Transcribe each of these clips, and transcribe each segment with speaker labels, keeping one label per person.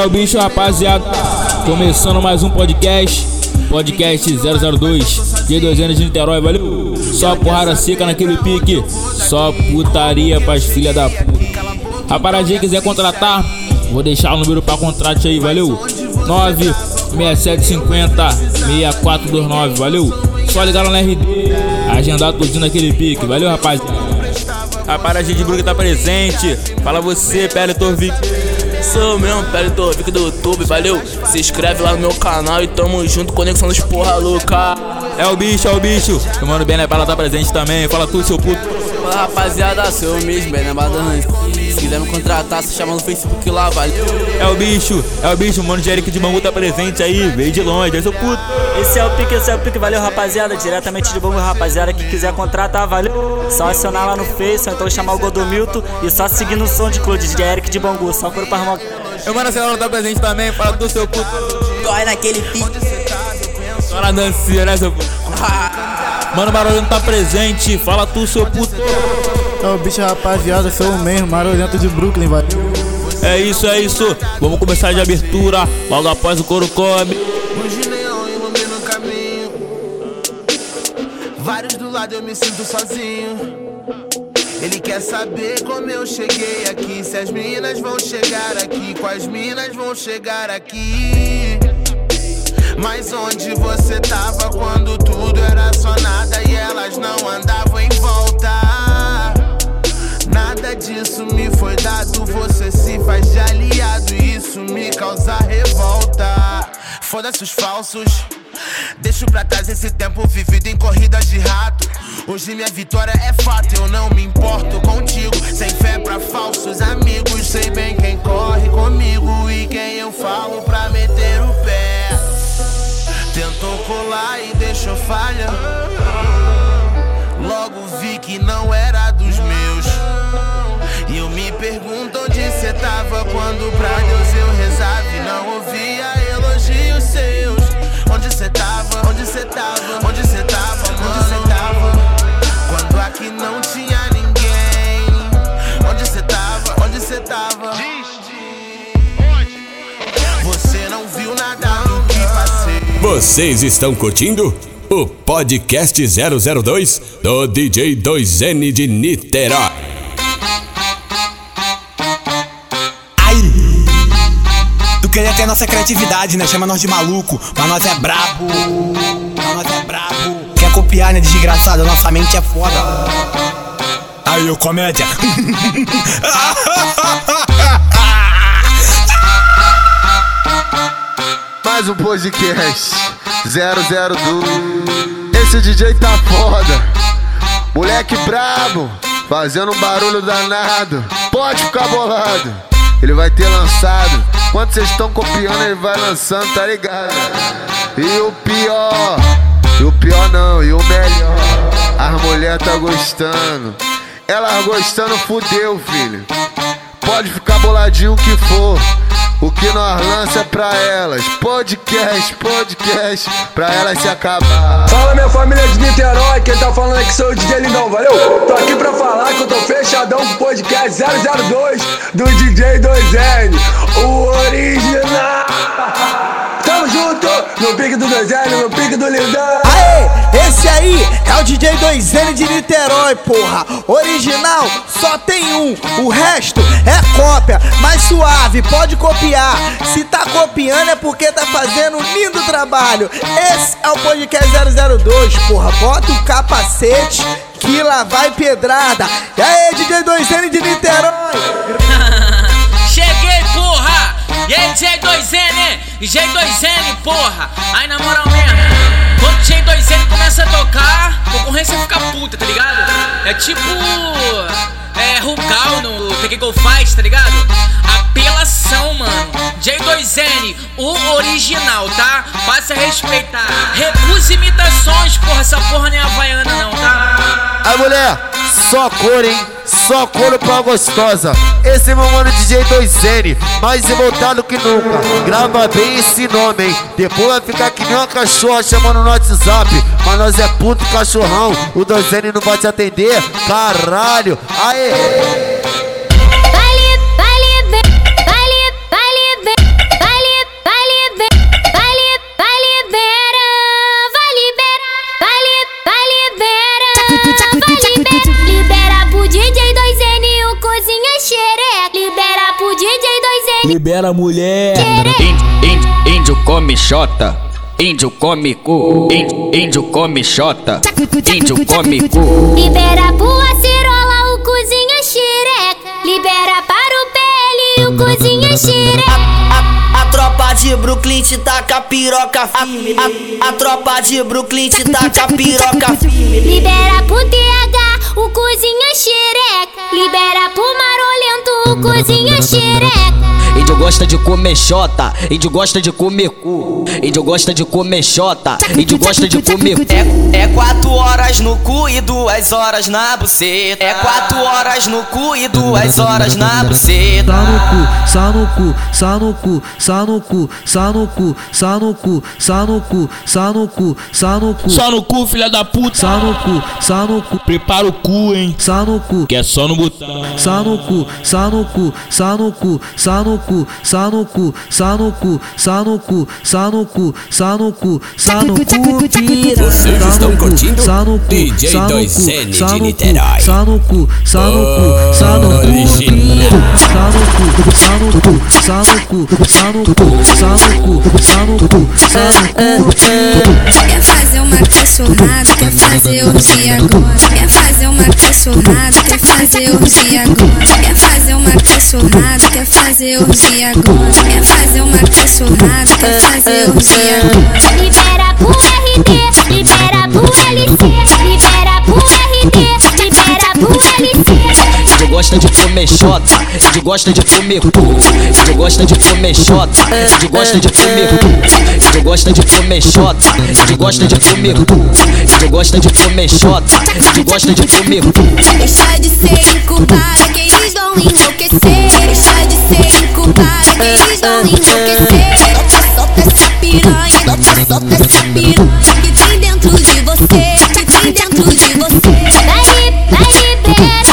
Speaker 1: É o bicho rapaziada, começando mais um podcast, podcast 002, dia 2 anos de Niterói, valeu? Só porrada seca naquele pique, só putaria pras filha da puta. Rapaziada, quiser contratar, vou deixar o número pra contrato aí, valeu? 96750 6429, valeu? Só ligar na RD, agendar tudinho naquele pique, valeu rapaziada? Rapaziada de Brooklyn tá presente, fala você, Pele Torvik.
Speaker 2: Sou mesmo, Pele Torvik do YouTube, valeu? Se inscreve lá no meu canal e tamo junto, Conexão dos Porra Louca.
Speaker 1: É o bicho, é o bicho. Meu mano bem, né? Bala tá presente também. Fala tudo, seu puto.
Speaker 2: Fala rapaziada, sou eu mesmo, bem, né? Se quiser me contratar, se chama no Facebook lá, valeu?
Speaker 1: É o bicho, é o bicho. O mano de Eric de Bangu tá presente aí. Veio de longe, é seu puto.
Speaker 3: Esse é o pique, esse é o pique, valeu rapaziada. Diretamente de Bangu, rapaziada. Que quiser contratar, valeu? Só acionar lá no Face, ou então chamar o Godomilton e só seguir no som de Clube de Eric de Bangu. Só por pra arrumar.
Speaker 1: Meu mano Celano tá presente também. Fala tudo, seu puto.
Speaker 2: Corre naquele pique.
Speaker 1: Só na dancinha, né, seu puto? Mano, Barulhento tá presente. Fala tu, seu puto.
Speaker 4: É o bicho rapaziada, sou o mesmo, Marolento de Brooklyn, vai.
Speaker 1: É isso, é isso. Vamos começar de abertura. Logo após o couro come.
Speaker 5: Hoje neon ilumina o caminho. Vários do lado eu me sinto sozinho. Ele quer saber como eu cheguei aqui. Se as minas vão chegar aqui, quais minas vão chegar aqui. Mas onde você tava quando tudo era só nada e elas não andavam em volta? Nada disso me foi dado, você se faz de aliado e isso me causa revolta. Foda-se os falsos. Deixo pra trás esse tempo vivido em corridas de rato. Hoje minha vitória é fato, eu não me importo contigo. Sem fé pra falsos amigos, sei bem quem corre comigo e quem eu falo pra meter o pé. Tentou colar e deixou falha. Logo vi que não era. Pergunto onde cê tava quando pra Deus eu rezava e não ouvia elogios seus. Onde cê tava? Onde cê tava? Onde cê tava? Onde cê tava? Quando aqui não tinha ninguém. Onde cê tava? Onde cê tava? Você não viu nada do que passei.
Speaker 6: Vocês estão curtindo o podcast 002 do DJ 2N de Niterói.
Speaker 7: Queria ter nossa criatividade, né? Chama nós de maluco, mas nós é brabo. Mas nós é brabo. Quer copiar, né? Desgraçado, nossa mente é foda. Aí, ô comédia.
Speaker 8: Mais um podcast 002. Esse DJ tá foda. Moleque brabo, fazendo um barulho danado. Pode ficar bolado. Ele vai ter lançado. Quando vocês estão copiando, ele vai lançando, tá ligado? E o pior, e o pior não, e o melhor. As mulher tá gostando. Elas gostando, fudeu, filho. Pode ficar boladinho o que for. O que nós lança é pra elas. Podcast, podcast, pra elas se acabar.
Speaker 9: Fala minha família de Niterói, quem tá falando aqui sou o DJ Lindão, valeu? Tô aqui pra falar que eu tô fechadão com o podcast 002 do DJ 2N, o original. Junto, no pique do 2N, no pique do Lindão.
Speaker 10: Aê, esse aí é o DJ 2N de Niterói, porra. Original só tem um, o resto é cópia, mas suave, pode copiar. Se tá copiando é porque tá fazendo um lindo trabalho. Esse é o podcast 002, porra. Bota o capacete que lá vai pedrada. E aí, DJ 2N de Niterói?
Speaker 11: E aí, J2N? J2N, porra! Aí, na moral mesmo, quando o J2N começa a tocar, a concorrência fica puta, tá ligado? É tipo. É Rugal no The Go Fight, tá ligado? Apelação, mano. J2N, o original, tá? Passa a respeitar. Recusa imitações, porra. Essa porra não é havaiana, não, tá?
Speaker 8: A mulher, só cor, hein? Só couro pra gostosa. Esse é meu mano DJ 2N, mais revoltado que nunca. Grava bem esse nome, hein? Depois vai ficar que nem uma cachorra chamando no WhatsApp. Mas nós é puto cachorrão, o 2N não vai te atender. Caralho, aê!
Speaker 12: libera. Libera pro DJ 2N, e o cozinha é xereca.
Speaker 1: Libera pro DJ 2N. Libera a mulher.
Speaker 12: Índio, come xota. Índio come cu. Índio, come xota. Índio come cu.
Speaker 13: Libera pro acerola, o cozinha é xereca. Libera para o PL, o cozinha é xereca.
Speaker 14: A de Brooklyn te taca piroca firme. A, a tropa de Brooklyn te taca piroca firme.
Speaker 13: Libera pro TH o cozinha xereca. Libera pro marolento o cozinha xereca.
Speaker 12: Índio gosta de comer xota, índio gosta de comer cu. Índio gosta de comer xota, índio gosta de comer cu.
Speaker 14: É, é quatro horas no cu e duas horas na buceta. É quatro horas no cu e duas horas na buceta.
Speaker 15: Sá no cu, sá no cu, sá no cu, sá no cu, sá no cu, sá no cu, sá no cu, sá no cu.
Speaker 1: Só no cu, filha da puta.
Speaker 15: Sá no cu, sá no cu.
Speaker 1: Prepara o cu, hein.
Speaker 15: Sá no cu.
Speaker 1: Que é só no botão.
Speaker 15: Sá no cu, sá no cu, sá no cu, sá no cu, sá no cu, sá no cu, sá no cu, sá no cu, sá no cu, sá no cu, pira.
Speaker 6: Vocês estão curtindo?
Speaker 15: Sá no cu,
Speaker 6: DJ
Speaker 15: sá no
Speaker 6: 2N
Speaker 15: cu, sá
Speaker 6: de
Speaker 15: no cu,
Speaker 6: Niterói.
Speaker 15: sá no cu, sá no cu, sá no cu, pira. Sá no cu, sá no cu, sá no cu, sá no cu, sá no cu, sá no cu, sá no cu, pira.
Speaker 16: Quer fazer uma cachorrada, quer fazer orgia agora. Quer fazer uma cachorrada, quer fazer orgia agora. Quer fazer uma cachorrada, quer fazer orgia agora. Quer fazer uma cachorrada, quer fazer orgia agora.
Speaker 13: Libera pro RT, libera pro LC. Libera pro RT, libera pro LC.
Speaker 12: Índio gosta de comer xota, índio gosta de comer cu. Índio gosta de comer xota, índio gosta de comer cu. Índio gosta de comer xota, índio gosta de comer cu. Índio gosta de comer xota, índio gosta de comer cu.
Speaker 16: Deixa de ser incubada, que eles vão enlouquecer. Deixa de ser incubada, que eles vão enlouquecer. Solta, solta essa piranha, solta, solta essa piranha que tem dentro de você, que tem dentro de você.
Speaker 13: Vai, vai liberar,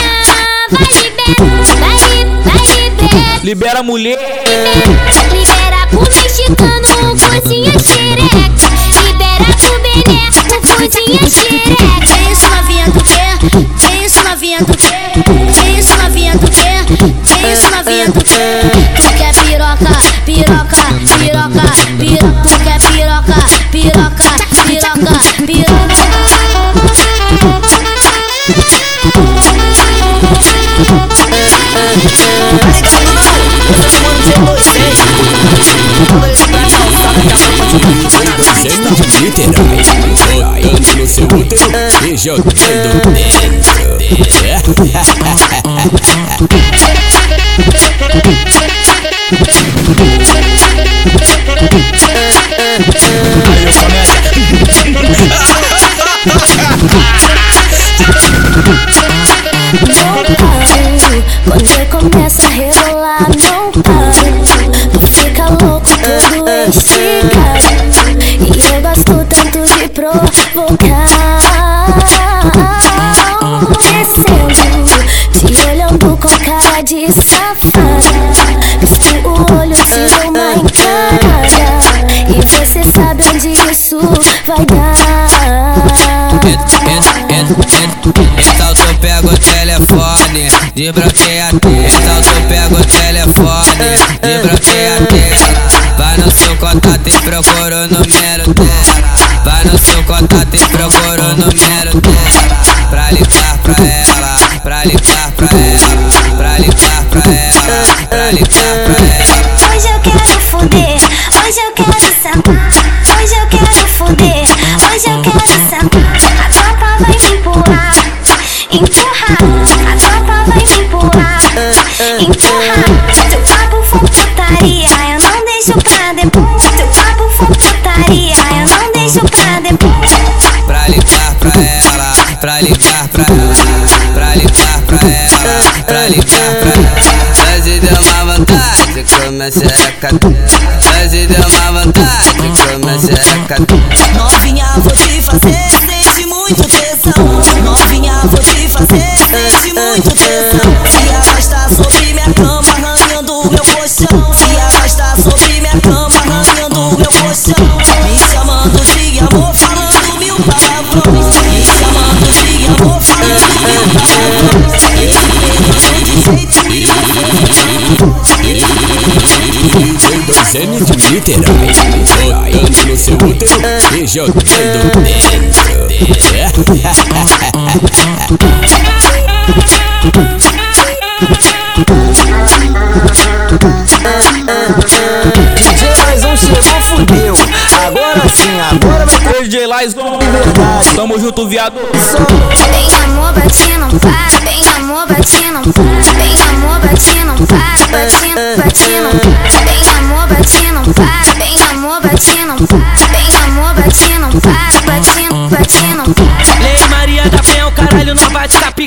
Speaker 13: vai liberar, vai, vai liberar.
Speaker 1: Libera a mulher.
Speaker 13: Libera pro mexicano
Speaker 6: sentando, coisinha tipo assim, cheia. jogando
Speaker 17: dentro. Telefone, desbloqueia a tela. Então tu pega o telefone, desbloqueia a tela. Vai no seu contato e procura o número dela. Vai no seu contato e procura o número dela.
Speaker 6: 진짜. Jogando
Speaker 18: DJ Laizão chegou, fudeu. Agora sim, agora vai ter
Speaker 1: DJ Laizão. Tamo junto, viado.
Speaker 19: Bem amor, bate, não para. Bem amor, bate, não para.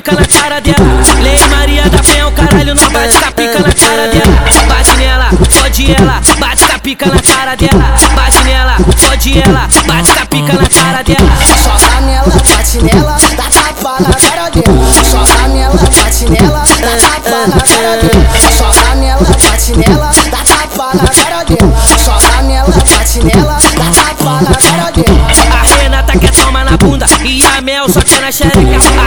Speaker 20: Pica na cara dela. Lei Maria da Penha, o caralho não bate com a pica na cara dela. Bate nela, fode ela, bate com a pica na cara dela. Bate nela, fode ela, bate com a pica na cara dela.
Speaker 21: Joga nela, bate nela, dá tapa na cara dela. Joga nela, bate nela, dá tapa na cara dela. Joga nela, bate nela, dá tapa na cara dela. Joga nela, bate nela, dá tapa na cara dela.
Speaker 20: A Renata quer tomar na bunda e a Mel só quer na xereca.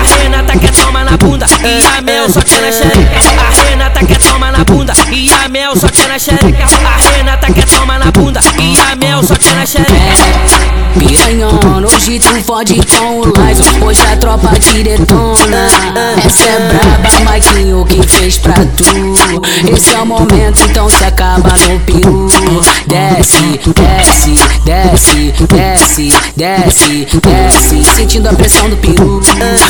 Speaker 20: Na bunda e a Mel só quer na xereca. A Renata quer tomar na bunda e a Mel só quer na xereca. A Renata quer tomar na bunda e a Mel só quer na xereca.
Speaker 21: Piranhão, hoje tu fode com o live Hoje a tropa te Essa é braba, Maguinho, que fez pra tu. Esse é o momento, então se acaba no peru. Desce, desce, desce, desce, desce, desce Sentindo a pressão do peru.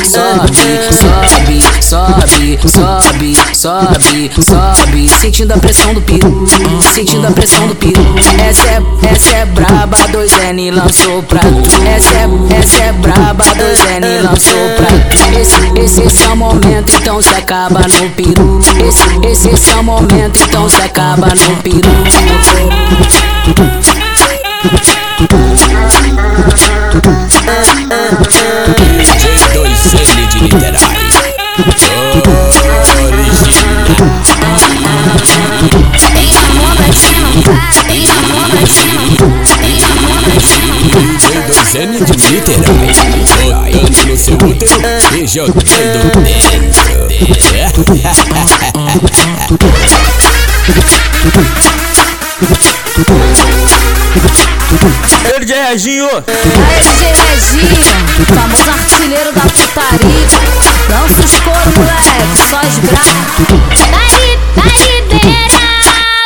Speaker 21: Sobe, sobe, sobe, sobe, sobe, sobe Sentindo a pressão do peru. Sentindo a pressão do peru. Essa é, essa é braba, dois N lançou pra Essa é, essa é braba, dois N lançou pra Esse, esse, é o momento, então se acaba no peru. Esse, esse, é o momento, então se acaba no peru.
Speaker 6: DJ 2N de Niterói.
Speaker 19: Bem
Speaker 6: 2N de Niterói. Botando no seu útero e jogando
Speaker 1: DJ Reginho.
Speaker 21: Aê, DJ Reginho, famoso artilheiro da putaria. Dança os coros, moleque, só os bravos
Speaker 19: Vai, vai liberar,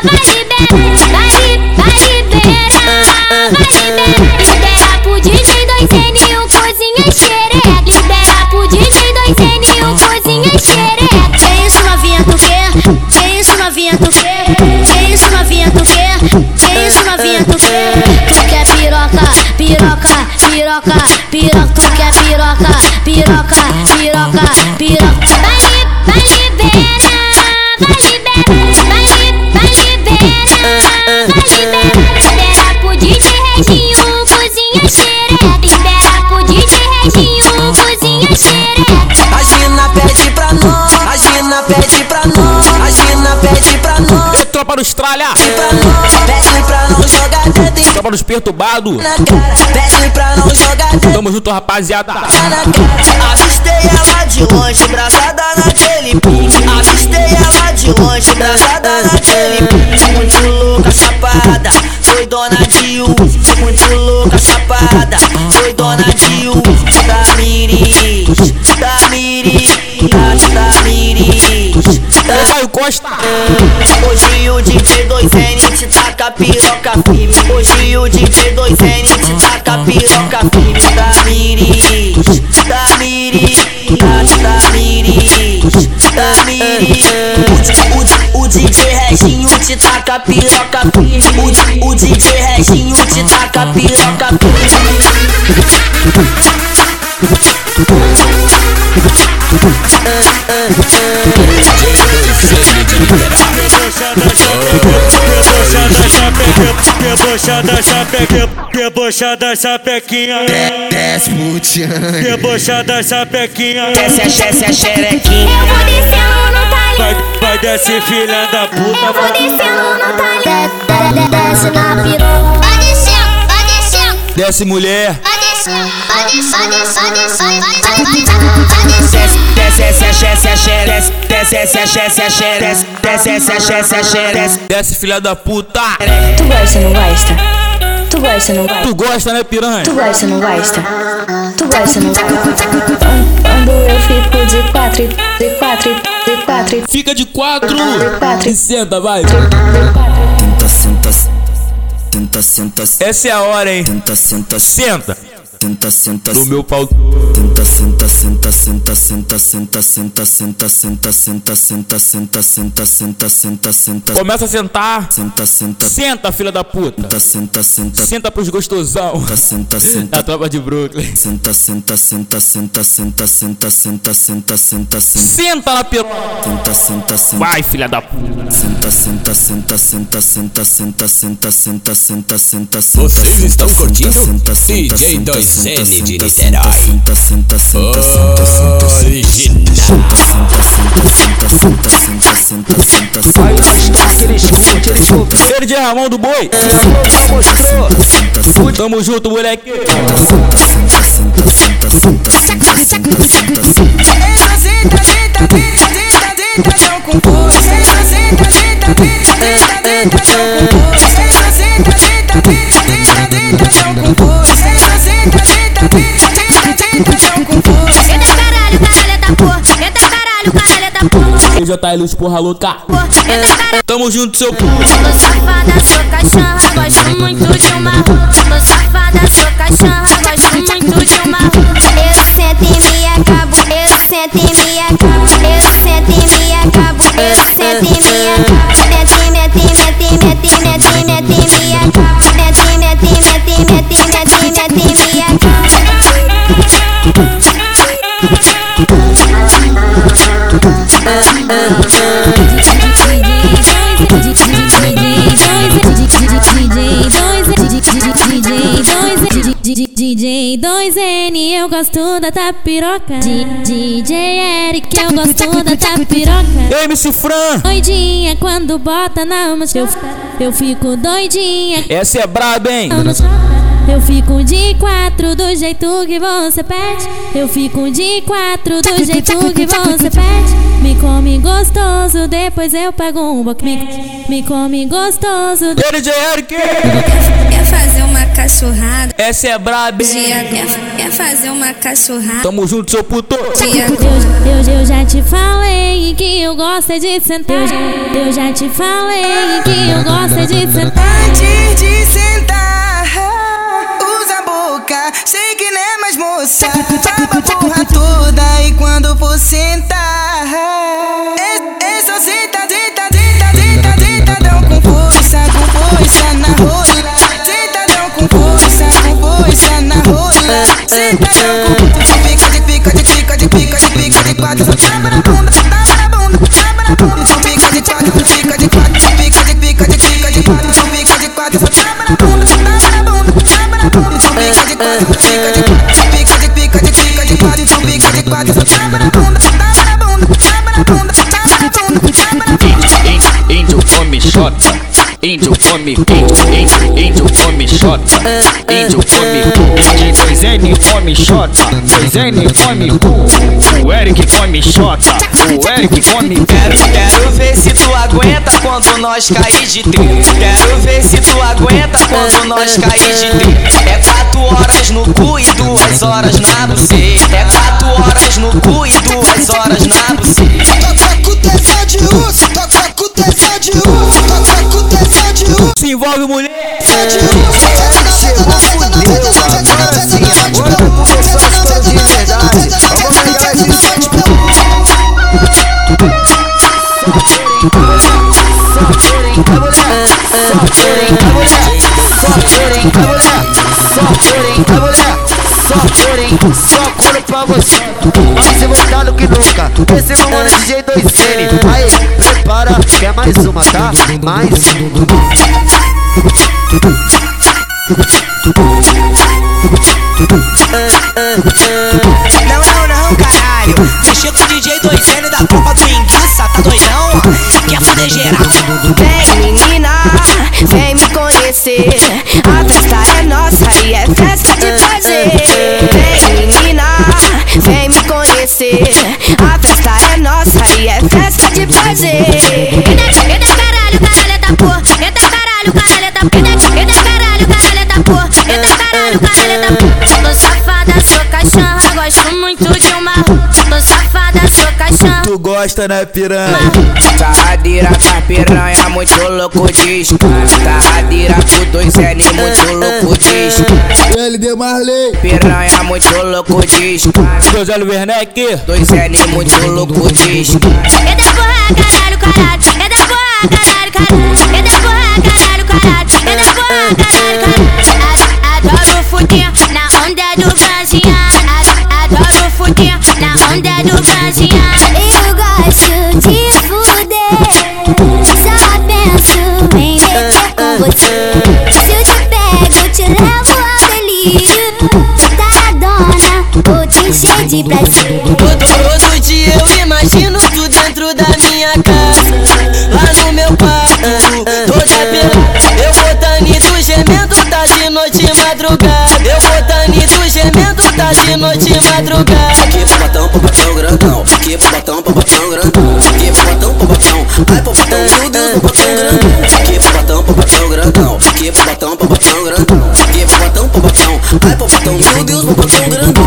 Speaker 19: vai liberar,
Speaker 21: tu quer? Tu quer piroca, piroca, piroca, piroca Tu quer piroca, piroca, piroca, piroca
Speaker 19: Vai, vai vai liberar, vai, vai vai liberar. Libera pro DJ Reginho cozinha xereca. Libera pro DJ Reginho cozinha xereca.
Speaker 21: A Gina pede pra nós, a Gina pede pra nós, a Gina pede pra nós,
Speaker 1: E tropa do Estralha. Perturbados.
Speaker 21: na cara, pede pra não jogar
Speaker 1: Tamo junto, rapaziada.
Speaker 21: Avistei ela de longe, braçada naquele pique. Avistei ela de longe, braçada naquele pique. Muito louca, chapada, doidona de uso. Muito louca, chapada, doidona de uso. Da miris, da miris, da miris, da
Speaker 1: Caio Costa.
Speaker 21: Hoje o DJ 2N te taca piroca firme Hoje o DJ 2N te taca piroca firme da miris, da miris o, o, DJ Reginho te taca piroca firme o, DJ Reginho te taca piroca firme
Speaker 11: Debochada chapequinha, debochada chapequinha,
Speaker 8: Desce putiane.
Speaker 11: debochada chapequinha.
Speaker 21: Desce a, desce a xerequinha
Speaker 19: Eu vou descendo no talher.
Speaker 11: Vai, vai descer filha da
Speaker 19: Eu
Speaker 11: puta,
Speaker 19: vou
Speaker 11: vai.
Speaker 19: descendo no talher. Desce na piroca. Vai descendo, vai descendo,
Speaker 1: Desce mulher.
Speaker 19: vai descendo.
Speaker 22: Desce, filha da puta.
Speaker 19: Tu gosta, não gosta? Tu gosta, não gosta?
Speaker 1: Tu gosta, né, piranha?
Speaker 19: Tu gosta, não gosta? Tu gosta, não gosta? Quando eu fico de quatro, de quatro, de quatro.
Speaker 1: Fica de quatro.
Speaker 19: De quatro.
Speaker 1: E senta, vai.
Speaker 23: Tenta, senta, tenta, senta,
Speaker 22: Essa é a hora, hein?
Speaker 23: tenta, senta,
Speaker 1: Senta.
Speaker 23: Tenta, senta,
Speaker 1: No meu pau.
Speaker 23: Senta, senta, senta, senta, senta, senta, senta, senta, senta, senta, senta, senta, senta, senta, senta, senta.
Speaker 1: Começa a sentar.
Speaker 23: Senta, senta,
Speaker 1: Senta, filha da puta.
Speaker 23: senta, senta, senta,
Speaker 1: Senta pros gostosão.
Speaker 23: senta,
Speaker 1: Da
Speaker 23: senta,
Speaker 1: tropa de Brooklyn.
Speaker 23: senta, senta, senta, senta, senta, senta, senta, senta, senta, senta,
Speaker 1: Senta na piroca.
Speaker 23: senta, senta, senta.
Speaker 1: Vai, filha da puta.
Speaker 23: Senta, senta, senta, senta, senta, senta, senta, senta, senta, senta, senta.
Speaker 6: Vocês estão curtindo
Speaker 23: senta, senta,
Speaker 6: DJ
Speaker 23: senta,
Speaker 6: 2N
Speaker 23: senta,
Speaker 6: de
Speaker 23: senta,
Speaker 6: Niterói.
Speaker 23: Senta, senta, senta, senta, senta, senta, senta.
Speaker 6: Original.
Speaker 23: Senta, senta, senta, senta, senta, senta, senta, senta.
Speaker 24: Aí nós toca, eles curtem, eles curtem.
Speaker 1: Ele de Ramon do Boi.
Speaker 24: Mostrou.
Speaker 1: Tamo junto, moleque.
Speaker 23: Senta, senta, senta, senta, senta, senta, senta, senta,
Speaker 1: aí, luz porra louca. Tamo junto, seu cu.
Speaker 19: Sou safada, sou cachorra, gosto muito de uma rua. Sou safada, sou cachorra, gosto muito de uma
Speaker 13: gosto da tapiroca. DJ Eric, eu gosto da tapiroca.
Speaker 1: MC Fran.
Speaker 13: Doidinha quando bota na música. Eu, eu fico doidinha.
Speaker 1: Essa é braba, hein?
Speaker 13: Eu fico de quatro do jeito que você pede. Eu fico de quatro do jeito que você pede. Me come gostoso, depois eu pego um boquinho. Me come gostoso.
Speaker 1: De Eric.
Speaker 13: Quer fazer uma cachorrada?
Speaker 22: Essa é braba,
Speaker 13: quer, quer fazer uma cachorrada?
Speaker 1: Tamo junto, seu puto.
Speaker 13: Eu, eu, eu já te falei que eu gosto é de sentar. Eu, já- eu já te falei que eu gosto é de sentar.
Speaker 25: Antes de sentar, usa a boca, sei que não é mais moça. Baba a porra toda e quando for sentar, fica de fica de quatro, tapa na bunda, tapa na bunda, tapa na bunda, fica de quatro, fica de quatro, fica de fica de fica de quatro, fica de quatro, tapa na bunda, tapa na bunda, tapa na bunda, fica de quatro, fica de quatro, fica de fica de fica de quatro, fica de quatro, tapa na bunda, tapa na bunda, tapa na bunda, tapa na bunda, tapa na bunda.
Speaker 26: Índio come shot. Índio come, índio, índio come shot. Índio come, N come xota, dois N come cu. O Eric come xota, o Eric come
Speaker 25: Quero, quero ver se tu aguenta quando nós cair de tri. Quero ver se tu aguenta quando nós cair de tri. É quatro horas no cu e duas horas na buceta. É quatro horas no cu e duas horas na buceta.
Speaker 27: Toca com tesão de urso, toca com tesão de urso, toca com tesão de urso.
Speaker 1: Se envolve, mulher.
Speaker 24: Só couro pra você, mais que nunca. Esse é mano DJ 2N. Aí, prepara, quer mais uma, tá? Mais.
Speaker 25: Não, não, não, caralho. Mexer com o DJ 2N da tropa do Enguiça, tá doidão? Quer fuder geral?
Speaker 28: Festa de prazer.
Speaker 13: Eita, eita caralho, caralheta porra. Eita caralho, caralheta porra. Eita caralho, caralheta porra. Eita caralho, caralheta porra. Tô safada, sou cachorra, gosto muito de uma.
Speaker 10: Gosta, né, piranha?
Speaker 17: Sarradeira com piranha, muito louco diz. Sarradeira com dois N, muito louco diz.
Speaker 10: LD Marley.
Speaker 17: Piranha, muito louco diz.
Speaker 1: José Werneck.
Speaker 17: Dois N, muito louco diz.
Speaker 13: Eita porra, caralho, caralho. Eita porra, caralho, caralho. Eita porra, caralho, caralho. Eita porra, caralho, caralho. Adoro fuder na onda do Brasinha. A- Adoro fuder na onda do Brasinha. Gosto de fuder. Só penso em meter com você. Se eu te pego, eu te levo ao delírio. Taradona, vou te encher de prazer.
Speaker 14: Todo, dia eu imagino tu dentro da minha casa Lá no meu quarto, toda pelada Eu botando gemendo, tá de noite madrugada Eu botando gemendo, tá de noite madrugada
Speaker 21: grandão Que popotão, popotão grandão Que popotão, popotão Ai popotão, meu Deus, popotão grandão Que popotão, popotão grandão Que popotão, popotão grandão Que popotão, popotão Ai popotão, meu Deus, popotão grandão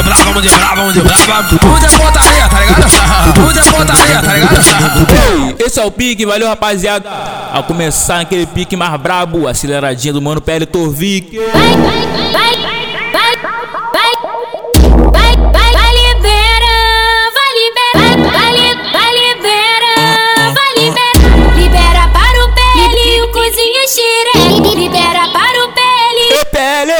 Speaker 2: vamos de brava, vamos de brava, vamos de brava. Vamos de pontaria, tá ligado? Vamos de pontaria, tá ligado?
Speaker 1: Esse é o pique, valeu rapaziada. A começar naquele pique mais brabo, aceleradinho do mano PL Torvik.
Speaker 13: Vai, vai, vai, vai, vai, vai, vai, vai libera, vai libera, vai, li- vai libera, vai libera, libera para o pele, o cozinha xire, libera para o pele,
Speaker 1: pele,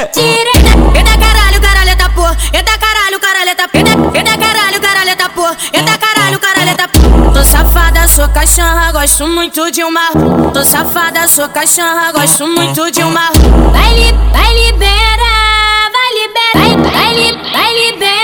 Speaker 13: cachorra, gosto muito de uma. Tô safada, sou cachorra, gosto muito de uma. Vai, li, vai libera, vai libera, vai, vai, vai libera,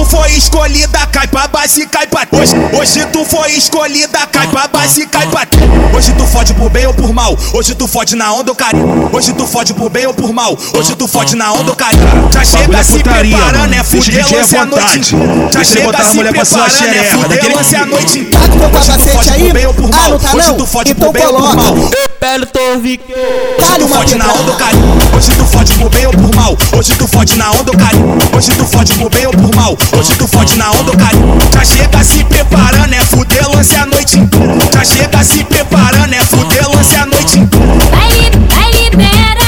Speaker 29: tu foi escolhida, cai pra base, cai pra hoje, hoje tu foi escolhida, cai pra base, cai pra Hoje tu fode por bem ou por mal, hoje tu fode na onda ou carinho. Hoje tu fode por bem ou por mal, hoje tu fode na onda ou carinho. Já chega se preparando, é fuder lance a noite. Já chega se preparando, é fuder lance a noite.
Speaker 10: Tá com
Speaker 29: tu
Speaker 10: capacete
Speaker 29: fode
Speaker 10: aí?
Speaker 29: por bem ou por
Speaker 10: Ah,
Speaker 29: mal,
Speaker 10: não tá
Speaker 29: hoje
Speaker 10: não?
Speaker 29: tu fode
Speaker 10: Então
Speaker 29: por bem ou por
Speaker 10: coloca.
Speaker 29: mal.
Speaker 1: PL Torvik.
Speaker 29: Hoje tu fode na onda ou carinho. Hoje tu fode por bem ou por mal. Hoje tu fode na onda ou carinho. Hoje tu fode por bem ou por mal. Hoje tu fode na onda carinho. Já chega se preparando, é fuder lance a noite inteira. Já chega se preparando, é fuder lance a noite inteira.
Speaker 13: Vai, vai libera,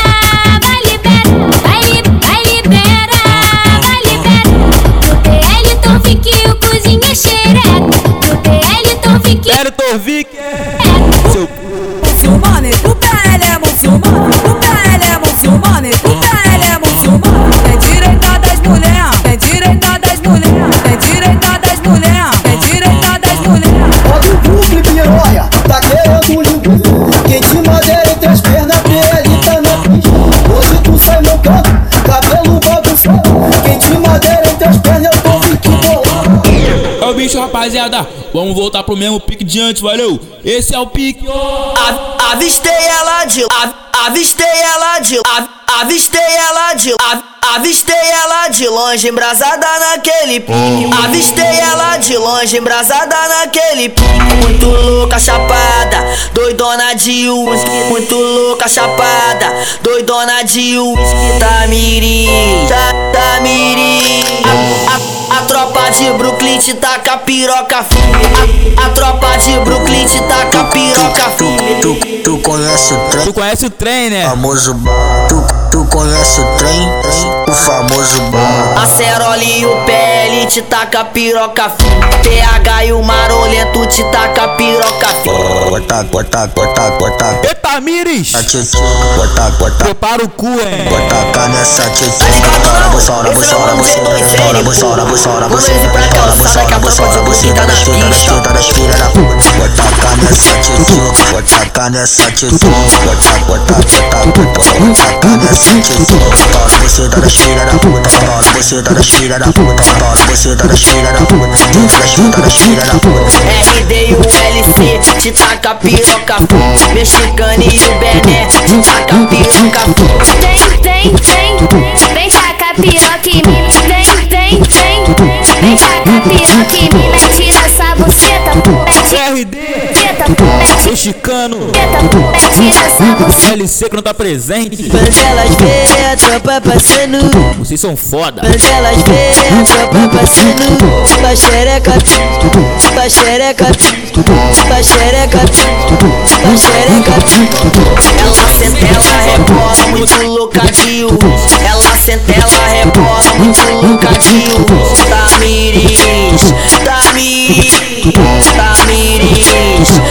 Speaker 30: Quem te madeira entre as pernas eu tô muito bolado
Speaker 1: É o bicho, rapaziada. Vamos voltar pro mesmo pique de antes, valeu? Esse é o pique.
Speaker 21: A- Avistei ela de a- Avistei ela de a- Avistei ela de a- Avistei ela de longe, embrasada naquele pique Avistei ela de longe, embrasada naquele pique Muito louca, chapada, doidona de uísque Muito louca, chapada, doidona de uísque Tamirim, ta- Tamirim a, a, a tropa de Brooklyn te taca piroca firme a, a tropa de Brooklyn te taca piroca firme
Speaker 31: Tu, tu conhece o trem?
Speaker 1: Tu conhece o trem, né?
Speaker 31: Famoso bar. Tu, tu conhece o trem? O famoso bar.
Speaker 21: A Ceroli e o Te taca piroca TH e o Marolento te taca piroca firme
Speaker 31: Botado, botado, botado, botado.
Speaker 1: Eita!
Speaker 31: A Botado, botado.
Speaker 1: Prepara o cu, hein?
Speaker 31: Botado nessa tchê Bora, buçora, buçora, buçora. Bora, buçora, buçora, buçora. Bora, buçora, buçora, buçora. Das filhas, das filhas da puta. Botado nessa tchê tio, vou tacar nessa tesoura. Vou tacar, vou tacar, vou tacar, vou tacar nessa tesoura. Pau no buceta das filha da puta, no buceta das filha da puta, pau no buceta das filha da puta, das filha das filha da puta.
Speaker 21: RD e o LC, te taca piroca Mexicano e o Bené, te taca piroca
Speaker 13: Tem, tem, tem, vem tacar piroca em mim. Tem, tem, tem, vem tacar piroca em mim. Mete nessa buceta, mete
Speaker 1: RD, mexicano. LC que não tá presente.
Speaker 21: Quando elas vê a tropa passando
Speaker 1: Vocês são foda.
Speaker 21: Quando elas vê a tropa passando Pra xereca, pra xereca, pra xereca, xereca Ela senta, ela rebola muito loucadinho Ela senta, ela rebola muito Tamiris, Tamiris, Tamiris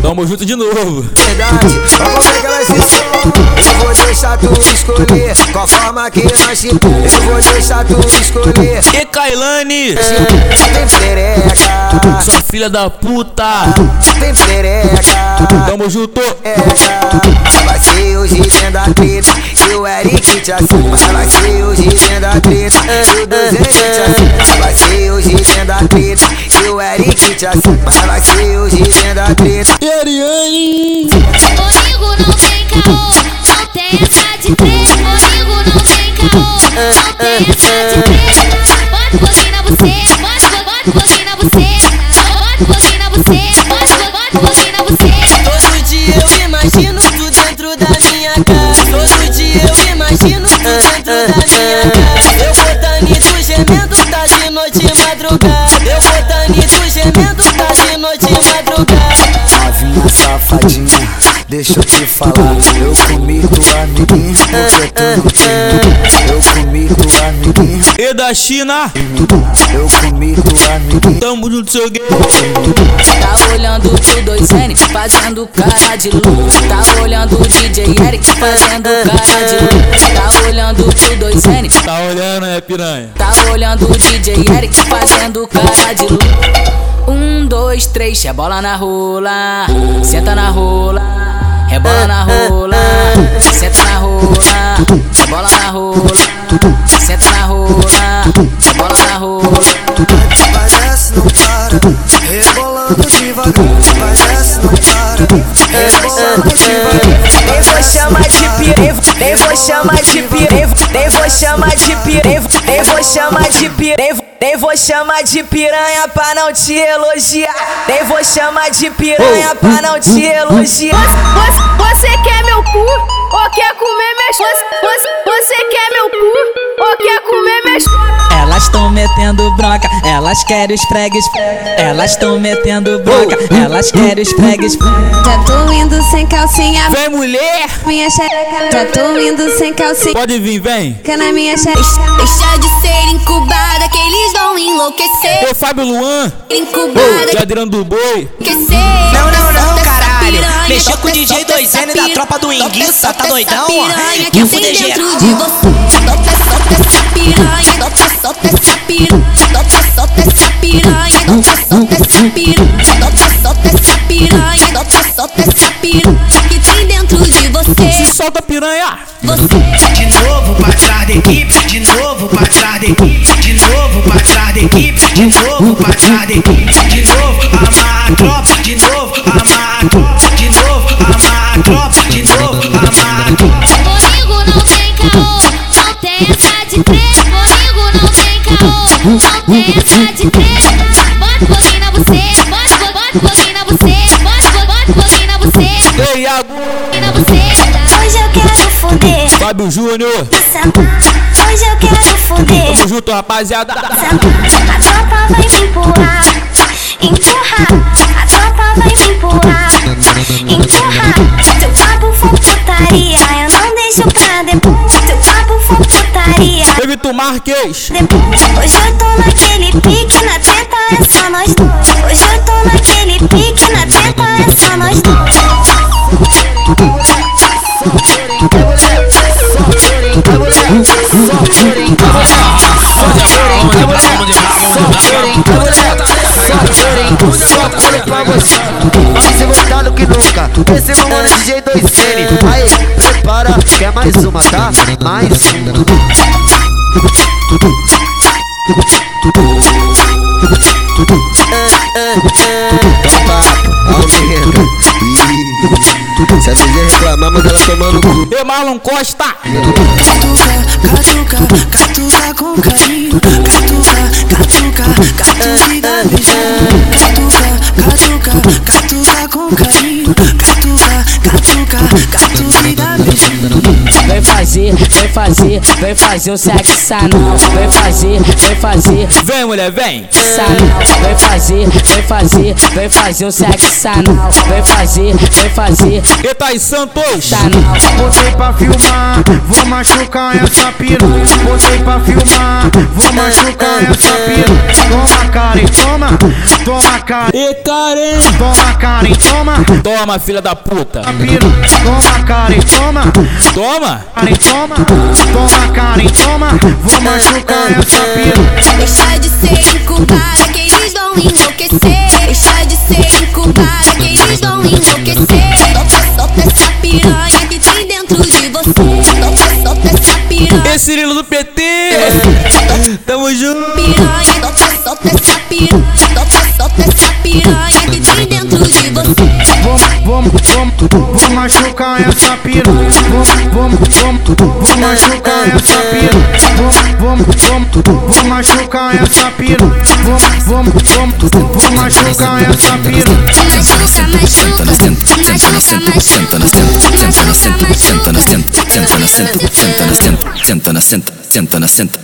Speaker 1: Tamo junto de novo.
Speaker 32: Verdade, vamos ver que ela se Eu vou deixar tu escolher Qual forma que lanche Eu vou deixar tu escolher
Speaker 1: E Kailane?
Speaker 32: Tem perereca
Speaker 1: Sua filha da puta.
Speaker 32: Tem perereca
Speaker 1: Tamo junto.
Speaker 32: O Eric te o Duzene te E o Eric te assume Vai ser hoje dentro da treta
Speaker 1: E Ariane?
Speaker 13: Comigo não tem caô, não tem essa de treta. Comigo não tem caô, não tem essa de treta. Bota um pouquinho na buceta, bota, bota um pouquinho na buceta. Bota na buceta, bota, na buceta.
Speaker 21: Todo dia eu imagino tu dentro da minha casa Todo dia eu imagino tu dentro da minha casa Eu e tu gemendo, tá de noite e madrugada
Speaker 32: deixa eu te falar Eu comi tua amiguinha porque tu não tem Eu comi tua amiguinha
Speaker 1: E da China?
Speaker 32: Eu comi tua amiguinha
Speaker 1: Tamo junto, seu gay.
Speaker 20: Tá olhando pro 2N fazendo cara de louco. Tá olhando o DJ Eric fazendo cara de louco. Tá olhando pro 2N.
Speaker 1: Tá olhando, é piranha?
Speaker 20: Tá olhando o DJ Eric fazendo cara de louco. Um, dois, três, rebola na rola. Senta na rola. Rebola na rola. Senta na rola. Rebola na rola. Senta na rola. Rebola na rola.
Speaker 32: Vai desce, não para Rebolando devagar. Vai desce, não para Rebolando devagar.
Speaker 21: Nem vou chamar de pirevo, nem vou chamar de pirevo, nem vou chamar de pirevo, vou chamar de pirevo, nem vou chamar de piranha pra não te elogiar, nem vou chamar de piranha pra não te elogiar.
Speaker 13: Você, você quer meu cu ou quer comer minhas você, você quer meu cu ou quer comer minhas
Speaker 33: Elas tão metendo bronca, elas querem esfregue, esfregue. Elas tão metendo bronca, elas querem esfregue, esfregue.
Speaker 16: Já tô indo sem calcinha.
Speaker 1: Vem, mulher!
Speaker 16: Minha xereca. Já tô indo sem calcinha.
Speaker 1: Pode vir, vem.
Speaker 16: Na minha xereca.
Speaker 13: Deixa de ser incubada que eles vão enlouquecer.
Speaker 1: Ô, Fábio Luan.
Speaker 13: Incubada
Speaker 1: Ô, Adriano do Boi.
Speaker 7: Não, não, não, caralho. Mexeu com o DJ
Speaker 13: essa
Speaker 7: 2N da tropa do Enguiça,
Speaker 13: essa
Speaker 7: tá doidão?
Speaker 13: Solta, solta essa piranha, solta, solta essa piranha, solta, solta essa piranha, solta, solta essa piranha, você.
Speaker 1: Se solta, piranha.
Speaker 7: De novo pra trás da equipe, de novo pra trás da equipe, de novo pra trás da equipe, de novo pra trás da equipe, de novo amarra a tropa, de novo amarra a tropa, de novo amarra a tropa, de novo amarra a tropa.
Speaker 13: Comigo não tem caô, não tem essa de treta. Comigo não tem caô, não tem essa de treta. Bota um pouquinho na buceta, bota, bota um pouquinho
Speaker 1: Fábio Júnior.
Speaker 13: Hoje eu quero foder,
Speaker 1: Tamo junto, rapaziada.
Speaker 13: A tropa vai me empurrar, empurrar. A tropa vai me empurrar, empurrar. Seu papo for putaria.
Speaker 34: Eu não deixo pra depois. O papo for putaria.
Speaker 1: Teve tu Marques.
Speaker 34: Hoje eu tô naquele pique, na treta é só nós dois. Hoje eu tô naquele pique, na treta é só nós
Speaker 24: você Mais revoltado que nunca Esse é mano DJ 2N Aí, prepara Quer mais uma, tá? Mais uma
Speaker 8: Opa, aumenta. Se a vizinha reclamar, manda ela tomar no cu.
Speaker 1: E Marlon Costa.
Speaker 35: Catuca, catuca com carinho. Catuca, catuca, catuca beijando. Catuca, catuca, catuca com carinho. Catuca, catuca, catuca beijando.
Speaker 20: Vem fazer, vem fazer, vem fazer o sexo anal. Vem fazer, vem fazer.
Speaker 1: Vem, mulher, vem.
Speaker 20: Sanal. Vem fazer, vem fazer, vem fazer o sexo anal. Vem fazer, vem fazer.
Speaker 1: Eita aí, Santos.
Speaker 15: Botei pra filmar, vou machucar essa piranha. Botei pra filmar, vou machucar essa piranha. Toma, Karen, toma, toma, Karen.
Speaker 1: E Karen.
Speaker 15: Toma, Karen, toma.
Speaker 1: Toma, filha da puta.
Speaker 15: Toma, Karen, toma.
Speaker 1: Toma.
Speaker 15: Karen, toma. Toma, Karen, toma. Vou machucar essa piranha.
Speaker 16: Deixa de ser incubada que eles vão enlouquecer. Deixa de ser incubada que eles vão enlouquecer. Solta, solta essa piranha que tem dentro de você. Solta, solta essa piranha.
Speaker 1: Esse Cirilo do PT. Tamo junto.
Speaker 16: Piranha, solta, solta essa piranha. Solta, solta essa piranha que tem dentro de você.
Speaker 15: Vou, vou, vou, vou machucar essa piranha. Vou, vou, machucar essa piranha. Vou, vou, machucar essa piranha. Vou, vou, vou, vou machucar essa
Speaker 23: senta, senta na senta, senta na senta, senta na senta, senta na senta, senta na senta,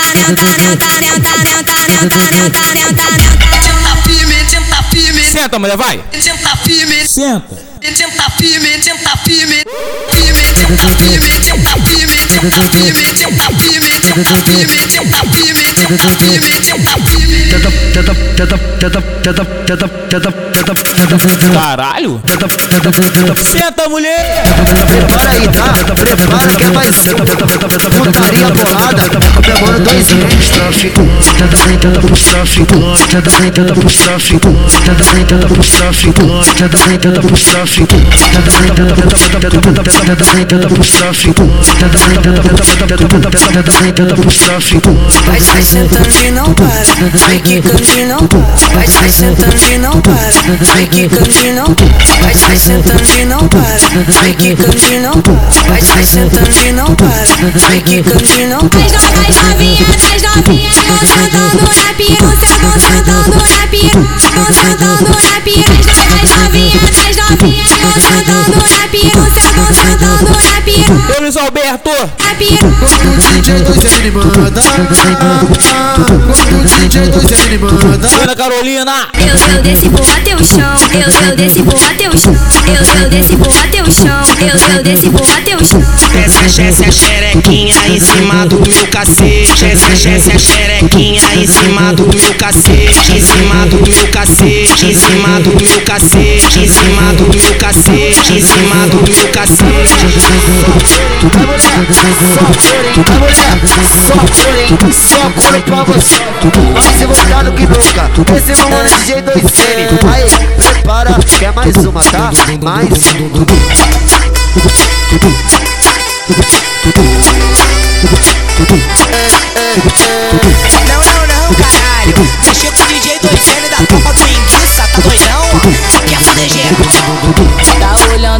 Speaker 23: Senta,
Speaker 1: mulher, vai.
Speaker 35: Senta firme.
Speaker 1: Senta.
Speaker 35: Senta firme, senta firme. Firme, senta firme, senta firme, senta firme, senta firme, senta firme, senta firme, senta firme, senta firme.
Speaker 1: Caralho. Senta, mulher.
Speaker 24: Prepara aí, tá? Prepara que é mais Putaria bolada mano, dois
Speaker 35: Vai, sentando e não para, quicando e não para. Vai, vai sentando e não para, vai quicando e não para. Vai, vai sentando e não para, vai quicando e não para. Vai, vai sentando e não para, vai quicando e não para.
Speaker 16: As novinhas, as novinhas, vão sentando na piranha, vão sentando na piranha, vão sentando na piranha. As novinhas, as novinhas,
Speaker 1: Ô, Luiz Alberto.
Speaker 16: Na piranha.
Speaker 15: DJ 2N manda. DJ 2N manda.
Speaker 1: Ana Carolina.
Speaker 16: Eu, eu desci vou até o chão, eu, eu desci vou até o chão, eu, eu desci vou até o chão, eu, eu desci vou até o chão.
Speaker 7: Desce, desce a xerequinha em cima do meu cacete. Desce, desce a xerequinha em cima do meu cacete. Em cima do meu cacete. Em cima do meu cacete. Em cima do meu cacete. Em cima do cacete.
Speaker 24: Só cor, só cor pra você Mais revoltado que nunca Esse é mano DJ 2N Aí, prepara que é mais uma, tá? Mais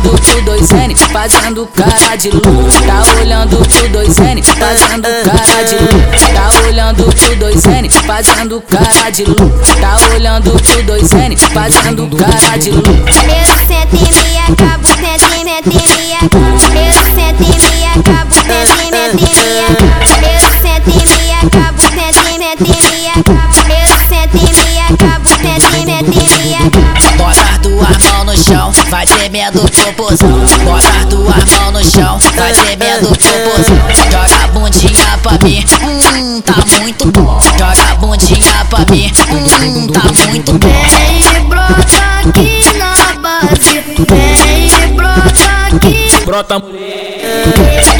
Speaker 20: olhando pro 2N, fazendo cara de louco. Tá olhando pro 2N, fazendo cara de louco. Tá olhando pro 2N, fazendo cara de louco. Tá olhando pro 2N, fazendo cara de louco.
Speaker 13: Eu sento e me acabo, sento e me acabo. Eu sento e me acabo, sento e me acabo. Eu sento e me acabo, sento e me acabo. Eu sento e me acabo, sento e me acabo.
Speaker 21: Bota as duas mãos no chão, vai tremendo popozão. Bota as duas mãos no chão, vai tremendo popozão. Joga a bundinha pra mim, hum, tá muito bom. Joga a bundinha pra mim, hum, tá muito bom.
Speaker 13: Vem, brota aqui na base. Vem, brota aqui.
Speaker 1: Brota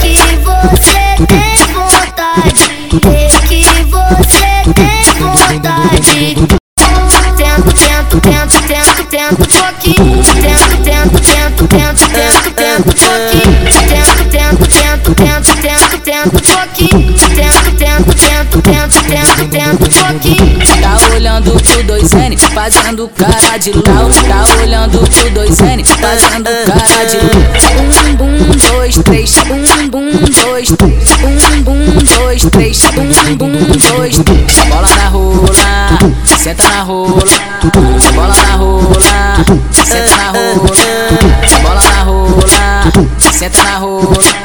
Speaker 13: Que você tem
Speaker 20: fazendo cara de louco. Tá olhando pro 2N, fazendo cara de. Um, bum, dois, três. Um, bum, dois. Um, dois, três. Um, bum, dois. Bola na rola, senta na rola. Bola na rola, senta na rola. Bola na rola, senta na rola.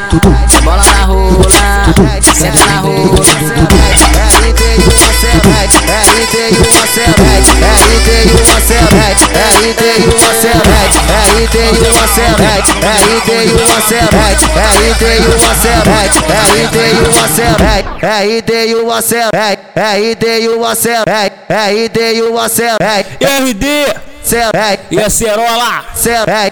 Speaker 1: RD e a Cerola,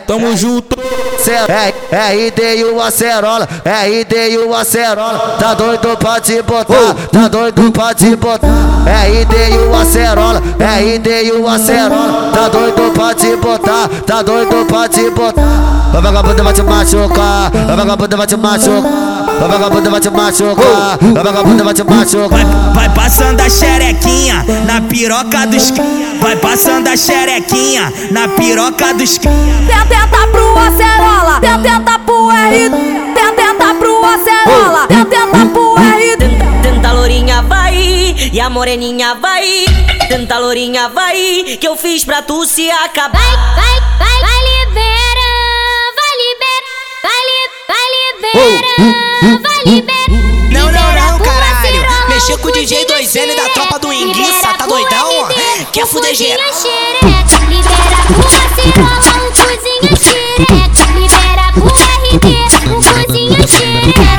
Speaker 1: tamo junto.
Speaker 24: RD e o acerola, RD e o acerola, tá doido pra te botar, tá doido pra te botar. RD e o acerola, RD e o acerola, tá doido pra te botar, tá doido pra te botar. Vai vagabundo vai te machucar, vai vagabundo vai te machucar, vai vagabundo vai te machucar, vai vagabundo vai te machucar.
Speaker 29: Vai passando a xerequinha na piroca dos cria. Vai passando a xerequinha na piroca dos cria.
Speaker 36: Tenta pro acerola, tenta pro RD, tenta pro acerola, tenta pro RD.
Speaker 21: Tenta lourinha vai e a moreninha vai. Tenta lourinha vai que eu fiz pra tu se acabar.
Speaker 13: Vai, vai, vai libera, vai libera, vai, li, vai libera, vai libera.
Speaker 7: Não, não, não,
Speaker 13: acerola,
Speaker 7: Mexer com o DJ 2N da tropa do
Speaker 13: Libera
Speaker 7: tá doidão? Quer fuder geral?
Speaker 13: Libera pro acerola, o cozinha xereca. Libera pro RD, o cozinha xereca.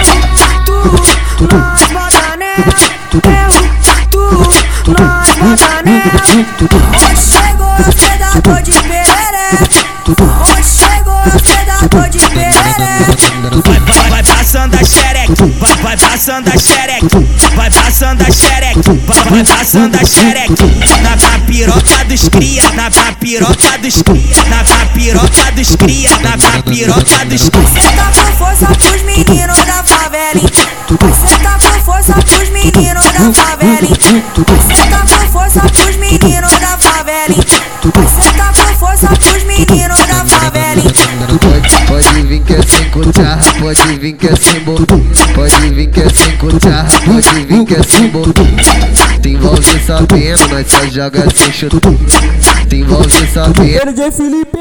Speaker 36: Chegou o fedador de? Onde chegou o fedador de perereca?
Speaker 29: Passando a xereque, vai, vai passando a xereque, vai passando a xereque, vai, vai passando a xereque. Na, na piroca dos cria, na, na piroca dos cria, na, na piroca dos cria, na, na piroca dos cria.
Speaker 36: Cê tá com força pros meninos da favela, hein? Cê tá com força pros meninos da favela, hein? Cê tá com força pros meninos da
Speaker 24: Pode, pode vir que é sem cucharra, pode vir que é sem bobo. Pode vir que é sem cucharra, pode vir que é sem bobo. Te envolve sabendo, nós só joga sem chuto. Te envolve sabendo.
Speaker 1: DJ Felipe,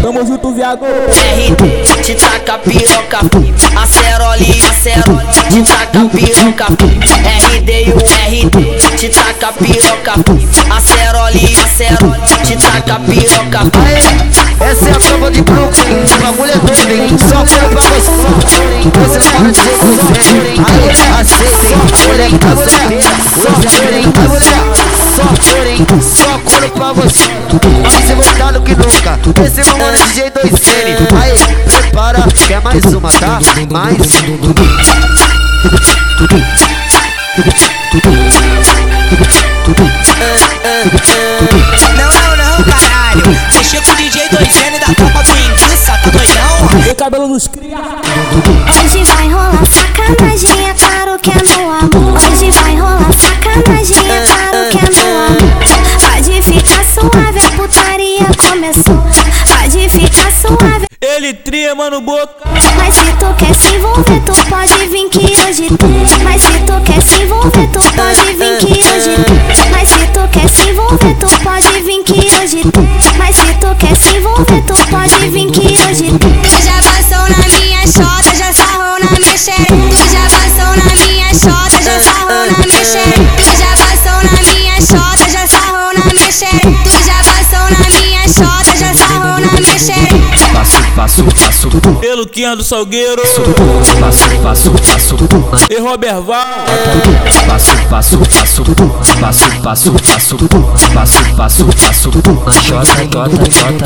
Speaker 1: tamo junto, viado.
Speaker 21: RD, te taca piroca, acerole, acerole, te taca piroca, RD e o RD, te taca piroca, acerole, acerole, te taca piroca.
Speaker 24: Essa é a prova de Brooklyn, o bagulho é doido, hein? Só pra você, você não para de ser você. Aí, aceitem, a mulher tá solteira, só hein? A mulher, só hein? Só couro pra você, você voltar no que nunca. Esse é mano DJ 2N, aí, prepara, quer mais uma, tá? Mais
Speaker 1: Tem cabelo nos cria.
Speaker 13: Hoje vai rolar sacanagem, é claro que é no amor. Hoje vai rolar sacanagem, é claro que é no amor. Pode ficar suave, a putaria começou. Pode ficar suave.
Speaker 1: Ele tria, mano, boca.
Speaker 37: envolver, tu pode vir que hoje tem. Mas se tu quer se envolver, tu pode vir que hoje tem. Mas se tu quer se envolver, tu
Speaker 12: Passo.
Speaker 1: Pelo Quinha do Salgueiro.
Speaker 12: Passo, passo, passo.
Speaker 1: E Robert Val.
Speaker 12: Passo, passo, passo. Passo, passo, passo. Passo, passo, passo. Jota, jota, jota.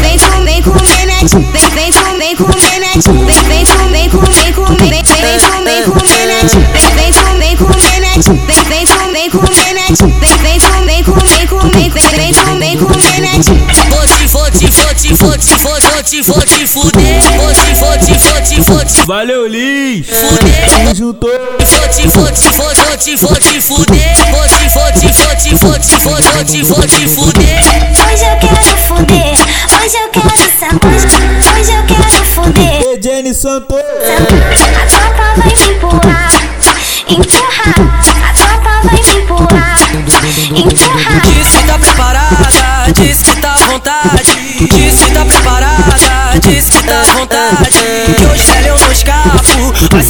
Speaker 36: Vem, vem comer, net. Vem, vem comer, comer, net. Vem, vem comer, comer, comer. Vem, vem comer, comer, net. Vem, vem comer, comer, net. Vem, vem comer, comer, net. Vem, vem comer, comer, comer. Vem, vem comer, comer.
Speaker 7: Te, vou te, vou te, vou te, vou te, te fuder. Vou te, vou te, vou te, vou te
Speaker 1: Valeu, Liz.
Speaker 7: fuder.
Speaker 1: Tamo junto.
Speaker 7: Vou te, vou te, vou vou te, vou te fuder. Vou te, vou te, vou te, vou te, vou vou te, vou te fuder.
Speaker 37: Hoje eu quero fuder, hoje eu quero sentar, hoje, eu quero fuder.
Speaker 1: E Jenny Santos.
Speaker 37: A tropa vai me empurrar, empurrar.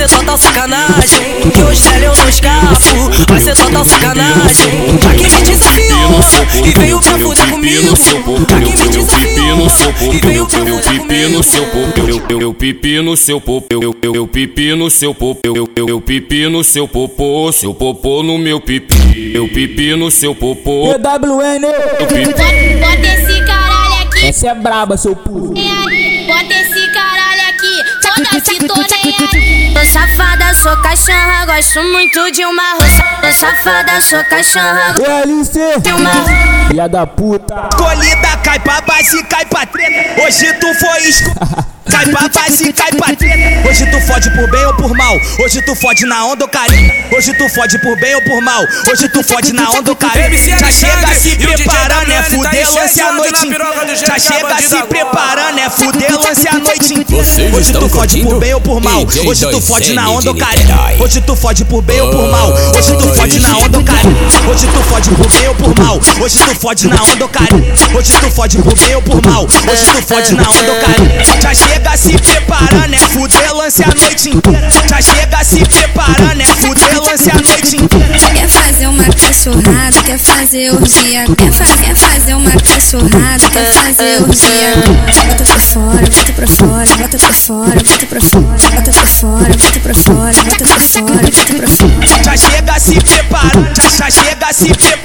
Speaker 7: Ser total sacanagem. Que hoje velho eu não escapo, vai ser total sacanagem. Já que me desafiou e veio pra fuder comigo. Já que me desafiou e veio pra fuder comigo.
Speaker 38: Eu, eu, eu pipi no seu popô, eu, eu, eu, eu pipi no seu popô, eu, eu, eu pipi no seu popô, seu popô no meu pipi, eu pipi no seu popô.
Speaker 1: EWN.
Speaker 38: Eu pipi.
Speaker 23: Bota esse caralho aqui.
Speaker 1: Essa é braba, seu puto.
Speaker 23: Foda-se, tô safada, sou cachorra. Gosto muito de uma roça. Tô safada, sou cachorra.
Speaker 1: LC.
Speaker 23: De uma
Speaker 1: Filha da puta.
Speaker 29: Escolhida cai pra baixo e cai pra treta. Hoje tu foi esco... Cai pra e cai pra treta. Hoje tu fode por bem ou por mal. Hoje tu fode na onda ou carinho. Hoje tu fode por bem ou por mal. Hoje tu fode na onda ou carinho. Já chega se preparando, é fuder, lance a noite. Já chega se preparando, é fuder, lance a noite. Hoje tu fode por bem ou por mal. Hoje tu fode na onda ou carinho. Hoje tu fode por bem ou por mal. Hoje tu fode na onda ou carinho. Hoje tu fode por bem ou por mal. Hoje tu fode na onda ou carinho. Hoje tu fode por bem ou por mal. Hoje tu fode na onda ou carinho. Chega se preparando, é fuder, lance a noite inteira. Já chega se preparando, é fuder, lance a noite inteira.
Speaker 39: Quer fazer uma cachorrada, quer fazer orgia Quer, fa quer fazer uma cachorrada, quer fazer orgia Bota pra fora, bota pra fora, bota pra fora, bota pra fora Bota pra fora, bota pra fora, bota pra fora, bota pra fora
Speaker 29: Já chega se preparando, já, já chega se preparando,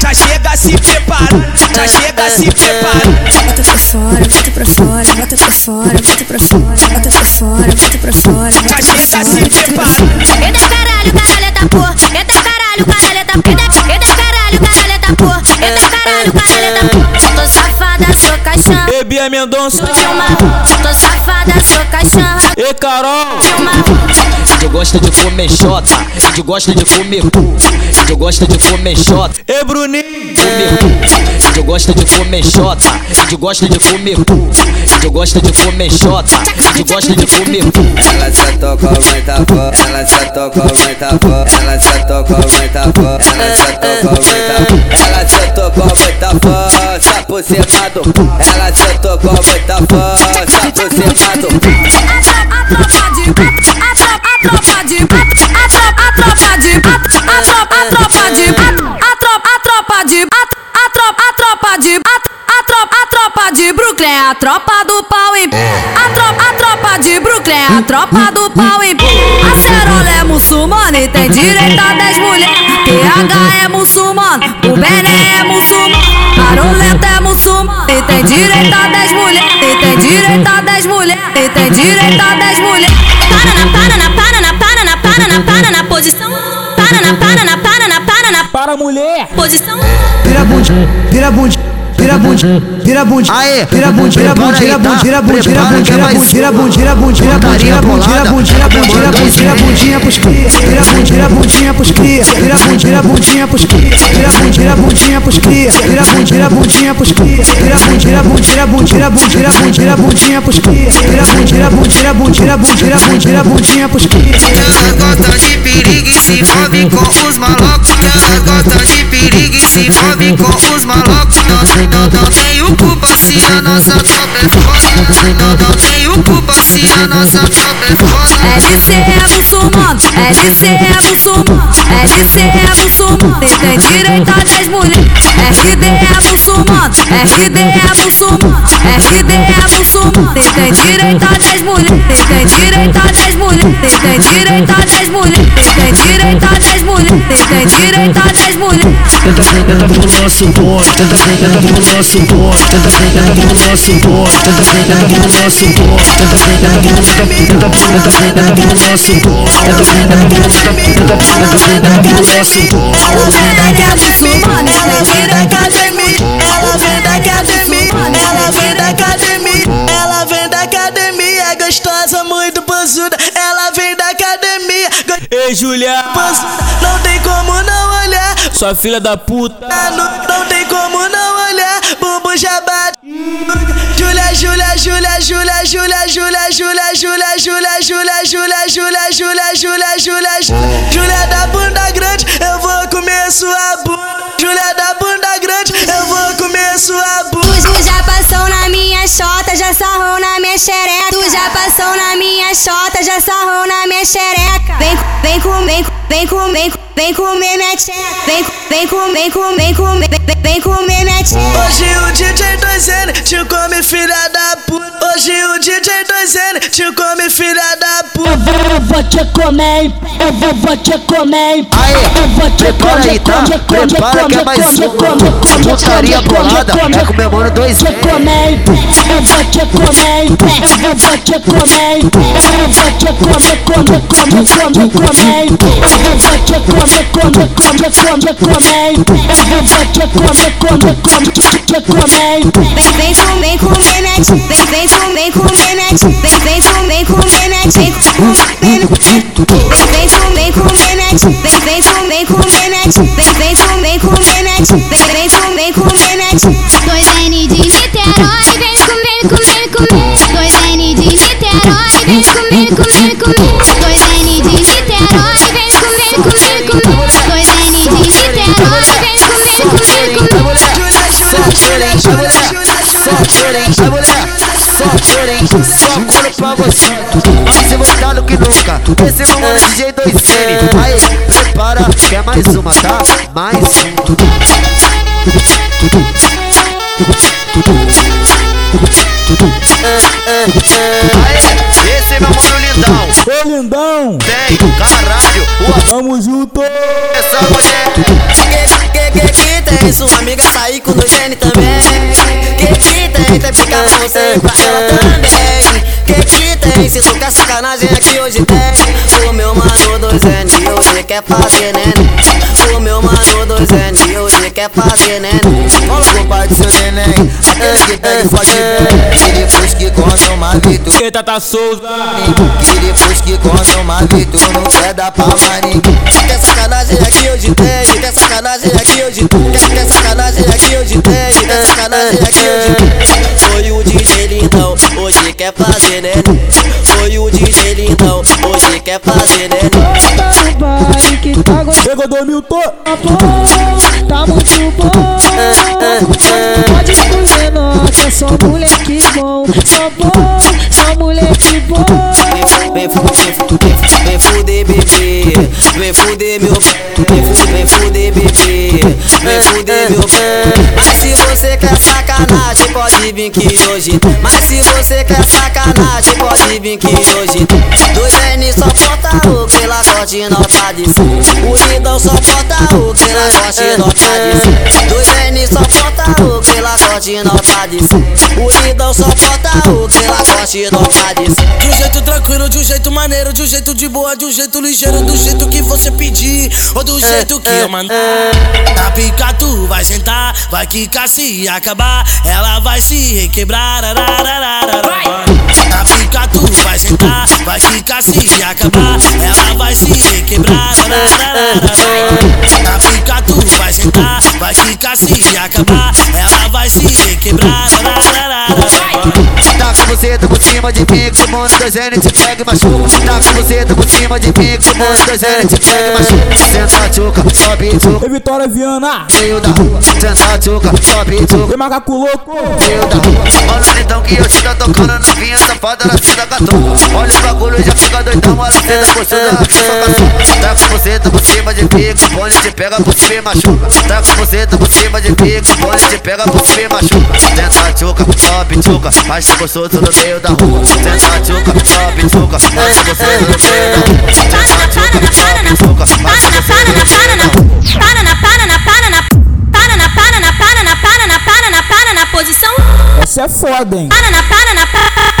Speaker 29: já chega se preparando, já chega se preparando.
Speaker 39: Bota pra fora, bota pra fora, bota pra fora, bota pra fora Bota pra fora, bota pra fora, pra fora, bota pra fora
Speaker 23: Eita caralho, caralho da porra. Eita caralho, caralho da porra. Eita, eita caralho, caralho da porra. Eita caralho, caralho da porra. Tô safada, sou cachorra.
Speaker 1: E Bia Mendonça.
Speaker 23: Tô safada, sou cachorra.
Speaker 1: E Carol.
Speaker 12: Índio gosta de comer xota, índio gosta de comer cu, índio gosta de comer xota,
Speaker 1: E Bruninho.
Speaker 12: cu, índio gosta de comer xota, índio gosta de comer cu, índio gosta de comer xota, índio gosta de comer cu.
Speaker 17: Ela sentou com muita fome, ela sentou com muita fome, ela sentou com muita fome, ela sentou com muita fome, ela sentou com muita força por cima do ela sentou com muita força por cima do.
Speaker 36: A tropa de. A tropa, de. A tropa, a de. A tropa, a tropa de. A tropa, a tropa de. A tropa, a tropa de Brooklyn, a tropa do pau em A tropa, a tropa de Brooklyn, a tropa do pau em A Cerola é muçulmana e tem direito a 10 mulheres. PH é muçulmano, o Bené é muçulmano, Maroleta é muçulmano e tem direito a 10 mulheres. E tem direito a 10 mulheres. E tem direito a 10 mulheres.
Speaker 23: Para na, para na, para na, para na, para na, para na posição. Para na, para na, para para
Speaker 1: Para mulher.
Speaker 23: posição.
Speaker 40: Vira bunde, vira bunde, vira
Speaker 41: bunde, vira bunde,
Speaker 24: Aê,
Speaker 41: vira bunde, vira bunde, vira bunde, vira bunde, vira bunde, vira bunde, vira bunde, vira bunde, vira bunde, vira bunde, vira bunde, vira bunde, vira bunde, vira bundinha pros cria, vira bunde, vira bundinha pros cria, vira bunde, vira bundinha pros cria, vira bunde, vira bundinha pros cria, vira bunde, vira bundinha pros cria, vira bunde, vira bunde, vira bunde, vira bunde, vira bunde, vira bundinha pros cria, vira bunde, vira bunde, vira bunde, vira bunde, vira bunde, vira bundinha pros cria.
Speaker 42: Elas gostam de perigo e se envolvem com os malocos. Elas gostam de perigo e se envolvem com os malocos. Não, tenho culpa se a nossa tropa é foda. Não, não tenho culpa se a nossa tropa é foda.
Speaker 36: É muçulmano, LC é muçulmano, LC é muçulmano, tem, tem direito das mulheres. RD é muçulmano, RD é muçulmano, RD é muçulmano, tem, direito das mulheres, tem, direito das mulheres, tem, direito das mulheres, tem, direito das mulheres, tem direito a 10 mulheres.
Speaker 15: Tenta, tenta pro nosso bonde, tenta, tenta pro nosso bonde, tenta, tenta pro nosso bonde, tenta, tenta pro nosso bonde, tenta, tenta pro nosso bonde, tenta, tenta pro nosso bonde, tenta, tenta pro nosso bonde, tenta, tenta pro nosso bonde.
Speaker 36: O cara tem direito a 10
Speaker 1: Ei, Julia,
Speaker 36: Não tem como não olhar,
Speaker 1: sua filha da puta.
Speaker 36: não, não tem como não olhar, bumbum já bate. Júlia, Júlia, Júlia, Júlia, Júlia, Júlia, Júlia, Júlia, Júlia, Júlia, Júlia, Júlia, Júlia, Júlia, Júlia, Júlia da bunda grande, eu vou comer sua bunda. Júlia da bunda grande, eu vou comer sua bunda.
Speaker 37: Tu já passou na minha chota, já sarrou na minha xereca. Tu já passou na minha chota, já sarrou na minha xereca. Vem, vem com, vem, vem com, vem, vem comer minha tcheca. Vem, vem com, vem com, vem comer, vem, vem comer minha tcheca.
Speaker 36: Hoje o DJ 2N te come filha da puta. Hoje o DJ 2N te come filha da puta.
Speaker 43: Eu vou te comer, eu vou, vou te comer. Eu vou te
Speaker 24: Prepara
Speaker 43: comer,
Speaker 24: aí, tá?
Speaker 43: comer, comer,
Speaker 24: Prepara que é
Speaker 43: comer,
Speaker 24: mais
Speaker 43: comer,
Speaker 24: uma
Speaker 43: comer, comer,
Speaker 24: putaria
Speaker 43: comer,
Speaker 24: bolada.
Speaker 43: comer,
Speaker 24: É comemorando dois
Speaker 43: Te comer, eu vou te comer, eu vou, vou te comer. Eu vou te comer, comer, comer, comer, comer. Eu vou te comer, comer, comer, comer, comer. Eu vou te comer, comer, comer, te comer.
Speaker 37: Vem, vem vem comer minha tcheca. Vem, vem com, vem minha tcheca. Vem, vem com, vem minha tcheca. Vem, vem com, vem minha tcheca. Vem, vem com, vem minha tcheca. Vem, vem com, vem minha tcheca. Vem, vem com, vem minha tcheca.
Speaker 13: Dois N de Niterói, vem comer, comer, comer. Dois N de Niterói, vem comer, comer, comer. Dois N de Niterói, vem comer, comer, comer. Dois N de Niterói, vem comer, comer, comer.
Speaker 24: Só mulher, só mulher, só mulher, só couro pra você. Mais revoltado que nunca. Esse é o DJ 2N. Aí, prepara, que é mais uma, tá? Mais um. Aê, esse é meu mano lindão.
Speaker 1: Ô, lindão.
Speaker 24: Tem, caralho. O
Speaker 1: Tamo junto.
Speaker 24: essa mulher.
Speaker 21: Que que que tem? Sua amiga sair com o Gene também. Que que tem? Tem ficar com você pra ela também. Que que tem? Se tu quer sacanagem aqui hoje tem. O meu mano dois N hoje quer fazer neném. O meu mano dois N hoje quer fazer neném.
Speaker 26: Fala com o pai do seu neném, aquele que pede forte bem. E depois que come uma vitória.
Speaker 1: Eita, tá Souza.
Speaker 26: E depois que come uma vitória, não quer dar pra ninguém.
Speaker 21: Quer sacanagem aqui hoje tem, quer sacanagem aqui hoje tem, quer, quer sacanagem aqui hoje tem, hoje tem. Foi o DJ lindão, hoje quer fazer né? Foi o DJ lindão, hoje quer fazer né?
Speaker 41: Tá no baile que tá gostoso.
Speaker 1: Chegou do Milton.
Speaker 41: Tá muito bom. Pode que é só moleque bom. Só bom, só moleque bom.
Speaker 21: Vem, vem, vem, fu- vem fuder bebê, vem fuder meu vem, fu- vem fuder bebê, vem fuder meu você quer sacanagem, pode vir que hoje. Mas se você quer sacanagem, pode vir que hoje. N só bota o que lá corte nota de cem. O lindão só bota o que lá corte nota de cem. Dois N só bota o que lá corte nota de cem. O lindão só bota o que lá corte te tocar de
Speaker 44: De um jeito tranquilo, de um jeito maneiro, de um jeito de boa, de um jeito ligeiro, do jeito que você pedir, ou do jeito que eu mandar. Na pica tu vai sentar, vai quicar se acabar, ela vai se requebrar. arararara. Na pica tu vai sentar, vai quicar se acabar, ela vai se requebrar. Na pica tu vai sentar, vai quicar se acabar, ela vai se requebrar.
Speaker 24: Tá tá por cima de mim, que o mundo dois N te pega e machuca. Tá com você, tá por cima de mim, que o mundo dois N te pega e machuca. Senta tchuca, sobe tchuca.
Speaker 1: E Vitória Viana.
Speaker 24: Meio da rua, senta tchuca, sobe tchuca.
Speaker 1: E macaco louco.
Speaker 24: Meio da rua. Olha então que eu te tá tocando na vinha safada, ela senta gatão. Olha o bagulho, já fica doidão, ela senta gostosa, ela quer só. Tá você, tá por cima de mim, que bonde te pega por cima e machuca. Tá com você, tá por cima de mim, que bonde te pega por cima e machuca. Senta tchuca, sobe tchuca, acha gostoso no no meio da rua Senta, tchuca, sobe, tchuca Bate você no meio da rua Senta, tchuca, sobe, tchuca Bate você no meio da rua
Speaker 13: Para na, para na, para na Para na, para na, para na, para na, para na, para na posição
Speaker 1: Essa é foda, hein
Speaker 13: Para na, para na, para na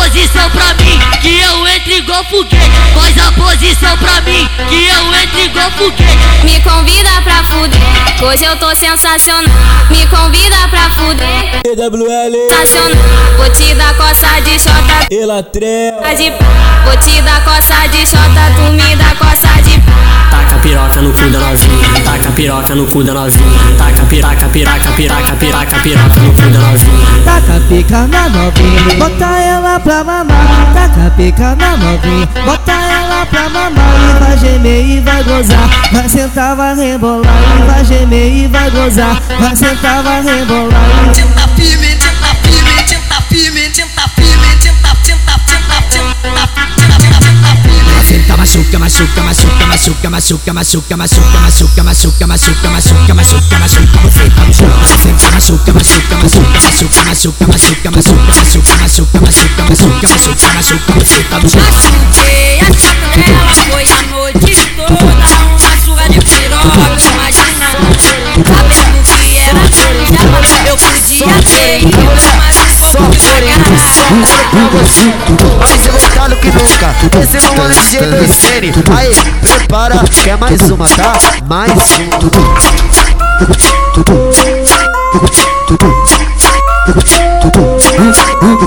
Speaker 13: posição
Speaker 45: pra mim, que eu entre igual foguete. Faz a posição pra mim, que eu entre igual foguete.
Speaker 13: Me convida pra fuder, hoje eu tô sensacional. Me convida pra fuder,
Speaker 1: EWL.
Speaker 13: sensacional. Vou te dar coça de chota,
Speaker 1: Elatrel.
Speaker 13: tá de pá. Vou te dar coça de chota, tu me dá coça de.
Speaker 46: Taca piroca no cu da novinha, taca piroca no cu da novinha, taca piraca, piraca, piraca, piraca, piroca no cu da novinha.
Speaker 47: Taca pica na novinha, bota ela pra mamar. Taca pica na novinha, bota ela pra mamar. E vai gemer e vai gozar, vai sentar, vai rebolar. E vai gemer e vai gozar, vai sentar, vai rebolar.
Speaker 25: Tenta
Speaker 48: machuca, machuca, machuca, machuca, machuca, machuca, machuca, machuca, machuca, machuca, machuca, machuca, machuca, você tá no chão. Senta machuca, machuca, machuca, machuca, machuca, machuca, machuca, machuca, machuca, machuca, machuca, machuca, machuca, você tá no chão.
Speaker 23: Machuquei a chata dela, foi a noite toda Uma surra de piroca, imagina Sabendo que era dela, eu podia ter ido Mas um pouco devagar
Speaker 24: Mais voltado que nunca, esse é o DJ do série. Aí, prepara, quer mais uma, tá? Mais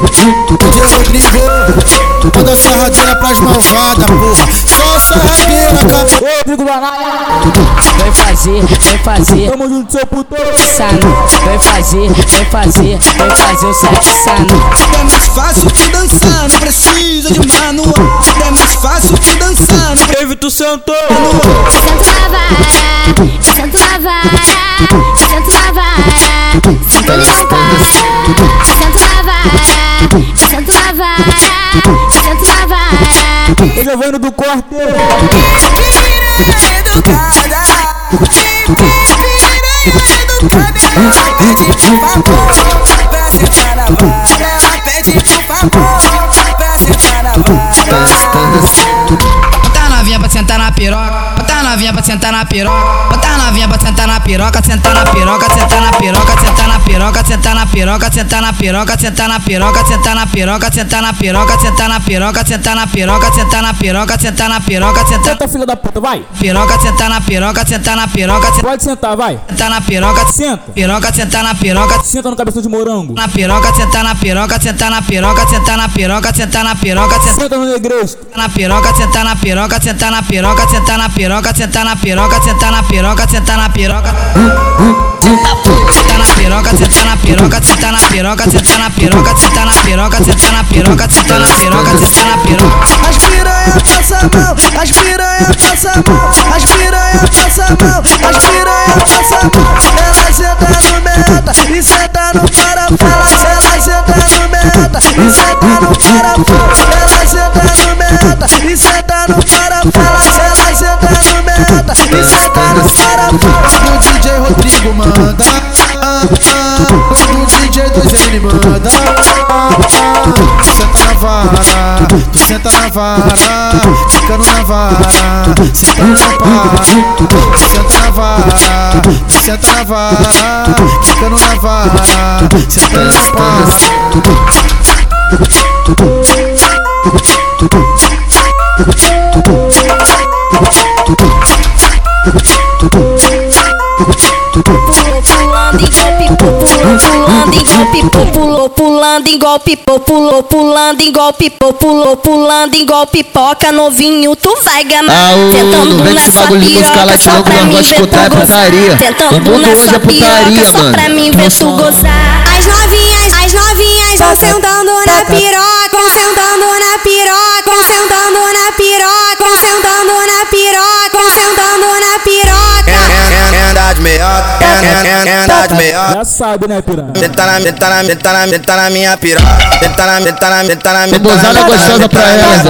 Speaker 8: DJ Rodrigo, manda sarradinha pras malvadas, porra. Só sarradeira, acabou.
Speaker 1: Rodrigo Banaia.
Speaker 20: Vem fazer, vem fazer.
Speaker 1: Tamo junto, seu puto.
Speaker 20: Sano, vem fazer, vem fazer, vem fazer o sexo sano.
Speaker 25: É mais fácil que dançar, não precisa de manual. É mais fácil que dançar, não
Speaker 1: Teve tu sentou.
Speaker 13: Sento na vara,
Speaker 1: Giovano do corte.
Speaker 25: Pra sentar na vaga, ela pede pro favor. Pra sentar na
Speaker 49: vaga. Novinha pra sentar na piroca, bota a novinha pra sentar na piroca, bota a novinha pra sentar na piroca, sentar na piroca, sentar na piroca, sentar na piroca, sentar na piroca, sentar na piroca, sentar na piroca, sentar na piroca, sentar na piroca, sentar na piroca, sentar na piroca, sentar na piroca, sentar na piroca, sentar
Speaker 1: Senta, filha da puta, vai.
Speaker 49: piroca, sentar na piroca, sentar na piroca,
Speaker 1: Pode sentar, vai.
Speaker 49: sentar na piroca,
Speaker 1: Senta.
Speaker 49: piroca, sentar na piroca,
Speaker 1: Senta no cabeção de morango.
Speaker 49: na piroca, sentar na piroca, sentar na piroca, sentar na piroca, sentar na piroca, sentar
Speaker 1: Senta no negresto.
Speaker 49: na piroca, sentar na piroca, sentar na piroca, sentar na piroca, sentar na piroca, sentar na piroca, sentar na piroca. Sentar na piroca, sentar na piroca, sentar na piroca, sentar na piroca, sentar na piroca, sentar na piroca, sentar na piroca, sentar na piroca.
Speaker 25: As piranha passa a mão, as piranha passa a mão, as piranha passa a mão, as piranha passa a mão. Ela senta no meta e senta no parafuso. Ela senta no meta e senta no parafuso. Ela senta no meta e senta e senta no parafuso.
Speaker 8: O DJ Rodrigo manda. O DJ 2N manda. Senta na vara, tu senta na vara, ficando na vara, sentando pau. Tu senta na vara, tu senta na vara, ficando na vara, sentando no pau.
Speaker 13: Pulou pulando em golpe, pulou pulando em golpe, pulou pulando em golpe, pipoca novinho, tu vai ganhar. Tentando
Speaker 24: vem
Speaker 13: na
Speaker 24: esse
Speaker 13: sua
Speaker 24: bagulho de música
Speaker 13: piroca,
Speaker 24: lá,
Speaker 13: mim
Speaker 24: vamos
Speaker 13: ver
Speaker 24: escutar é putaria.
Speaker 13: Tentando
Speaker 24: Tudo
Speaker 13: na
Speaker 24: hoje
Speaker 13: sua
Speaker 24: é putaria, mano.
Speaker 13: pra mim ver tu gozar.
Speaker 37: As novinhas, as novinhas vão sentando na piroca, vão sentando na piroca, vão sentando na piroca, vão sentando na piroca, vão sentando na piroca.
Speaker 26: Renda de meioca, renda de meioca.
Speaker 1: Já sabe, né, piranha?
Speaker 26: Meta na, meta na, meta na, na minha piroca. Meta na, meta na, meta na, meta na, na,
Speaker 24: gostosa pra
Speaker 26: na minha
Speaker 24: ela, Zé.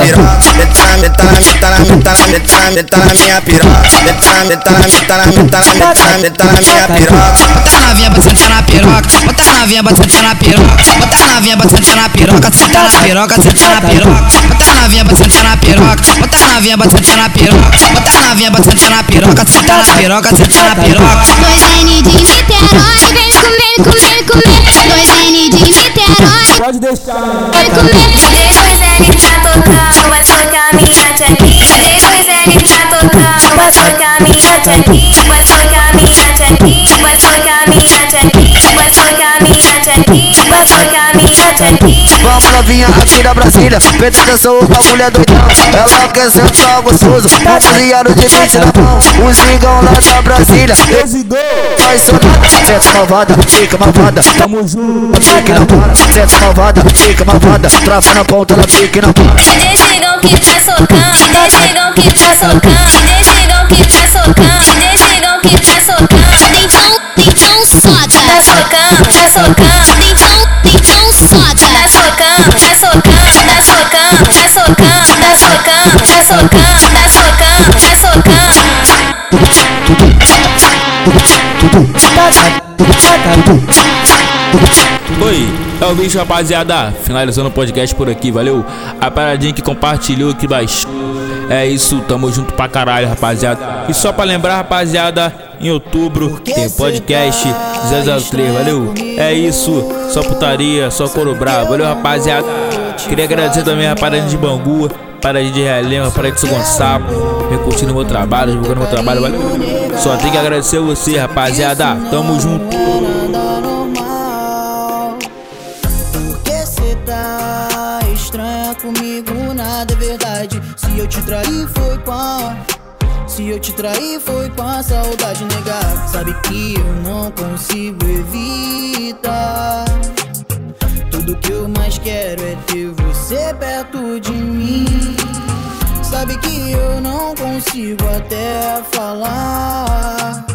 Speaker 26: Meta na, meta na, meta na, meta na, meta na, meta na minha piroca. Meta na, meta na, meta na, meta na, meta na, na minha piroca.
Speaker 21: Bota a novinha pra sentar na piroca, bota a novinha pra sentar na piroca, bota a novinha pra sentar na piroca, sentar na piroca, sentar na piroca, bota a novinha pra sentar na piroca, bota a novinha pra sentar na piroca, bota a novinha pra sentar na piroca, sentar na piroca, sentar na piroca.
Speaker 16: Dois N de Niterói, vem comer, comer, comer. Dois N de Niterói,
Speaker 1: Pode deixar.
Speaker 16: vem comer.
Speaker 13: Depois ele tá tocando, vai socar minha tchequinha. Depois ele tá tocando, vai socar minha tchequinha. Vai socar minha minha tchequinha, vai socar minha.
Speaker 24: Vamos novinha aqui da Brasília. Presta atenção, o bagulho é doidão Ela quer sentar gostoso. Um cozinhado de 20 na mão. Um zingão lá da Brasília. Vai sonando Senta malvada, fica malvada.
Speaker 1: Tamo junto.
Speaker 24: Fica na porta Senta malvada, fica malvada. Trava na ponta, ela fica na porta
Speaker 13: Desligam que tá socando, desligam que tá socando, desligam que tá tá socando,
Speaker 16: Então, então soca.
Speaker 13: tá socando, tá socando, tá socando, tá socando, tá socando, tá socando, tá socando, tá socando.
Speaker 1: Oi, é o bicho, rapaziada. Finalizando o podcast por aqui, valeu? A paradinha que compartilhou aqui baixo. É isso, tamo junto pra caralho, rapaziada. E só pra lembrar, rapaziada, em outubro tem podcast 003, valeu? É isso, só putaria, só couro bravo, valeu, rapaziada? Queria agradecer também a paradinha de Bangu, paradinha de Realengo, paradinha de São Gonçalo, recurtindo meu trabalho, divulgando meu trabalho, valeu? Só tem que agradecer você, rapaziada. Tamo junto.
Speaker 50: cê tá estranha comigo, nada é verdade. Se eu te trair foi a. Se eu te trair foi com a saudade negar. Sabe que eu não consigo evitar. Tudo que eu mais quero é ter você perto de mim. Sabe que eu não consigo até falar.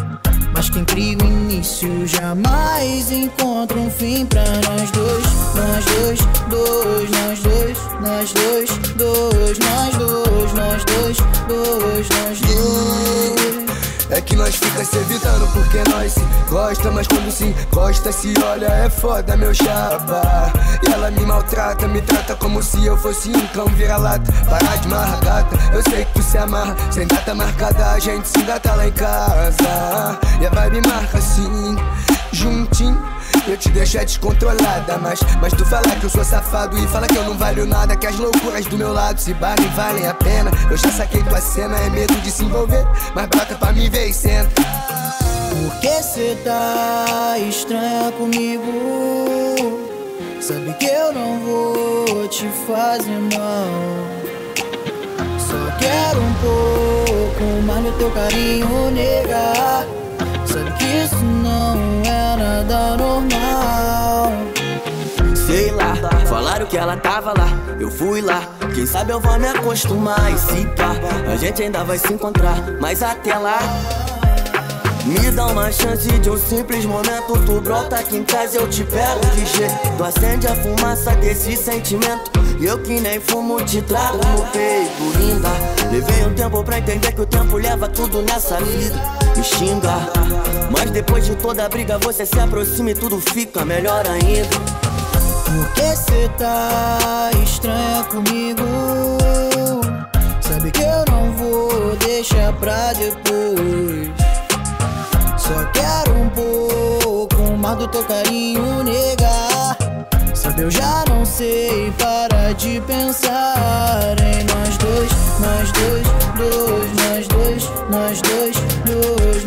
Speaker 50: Mas cria o início jamais encontra um fim pra nós dois. Nós dois, dois, nós dois, nós dois, dois, nós dois, nós dois, dois, nós dois.
Speaker 32: É que nós fica se evitando porque nós se gosta, mas quando se gosta, se olha é foda, meu chapa. E ela me maltrata, me trata como se eu fosse um cão vira-lata. Parar de marra gata, eu sei que tu se amarra. Sem data marcada, a gente se engata lá em casa. E a vibe marca assim, juntinho. Eu te deixo é descontrolada, mas, mas tu fala que eu sou safado e fala que eu não valho nada. Que as loucuras do meu lado se valem, valem a pena. Eu já saquei tua cena, é medo de se envolver. Mas bota pra me ver e senta.
Speaker 50: Porque cê tá estranha comigo? Sabe que eu não vou te fazer mal. Só quero um pouco mais do teu carinho, negar. Sabe que isso não é nada normal.
Speaker 21: Sei lá, falaram que ela tava lá, eu fui lá. Quem sabe eu vou me acostumar e se pá, a gente ainda vai se encontrar. Mas até lá, me dá uma chance de um simples momento. Tu brota aqui em casa, eu te pego de jeito. Tu acende a fumaça desse sentimento. E eu que nem fumo, te trago no peito, linda. Levei um tempo pra entender que o tempo leva tudo nessa vida Me xinga. Mas depois de toda a briga você se aproxima e tudo fica melhor ainda.
Speaker 50: Por que cê tá estranha comigo? Sabe que eu não vou deixar pra depois. Só quero um pouco mais do teu carinho, negar Sabe eu já não sei parar de pensar em nós dois, nós dois, dois, nós dois,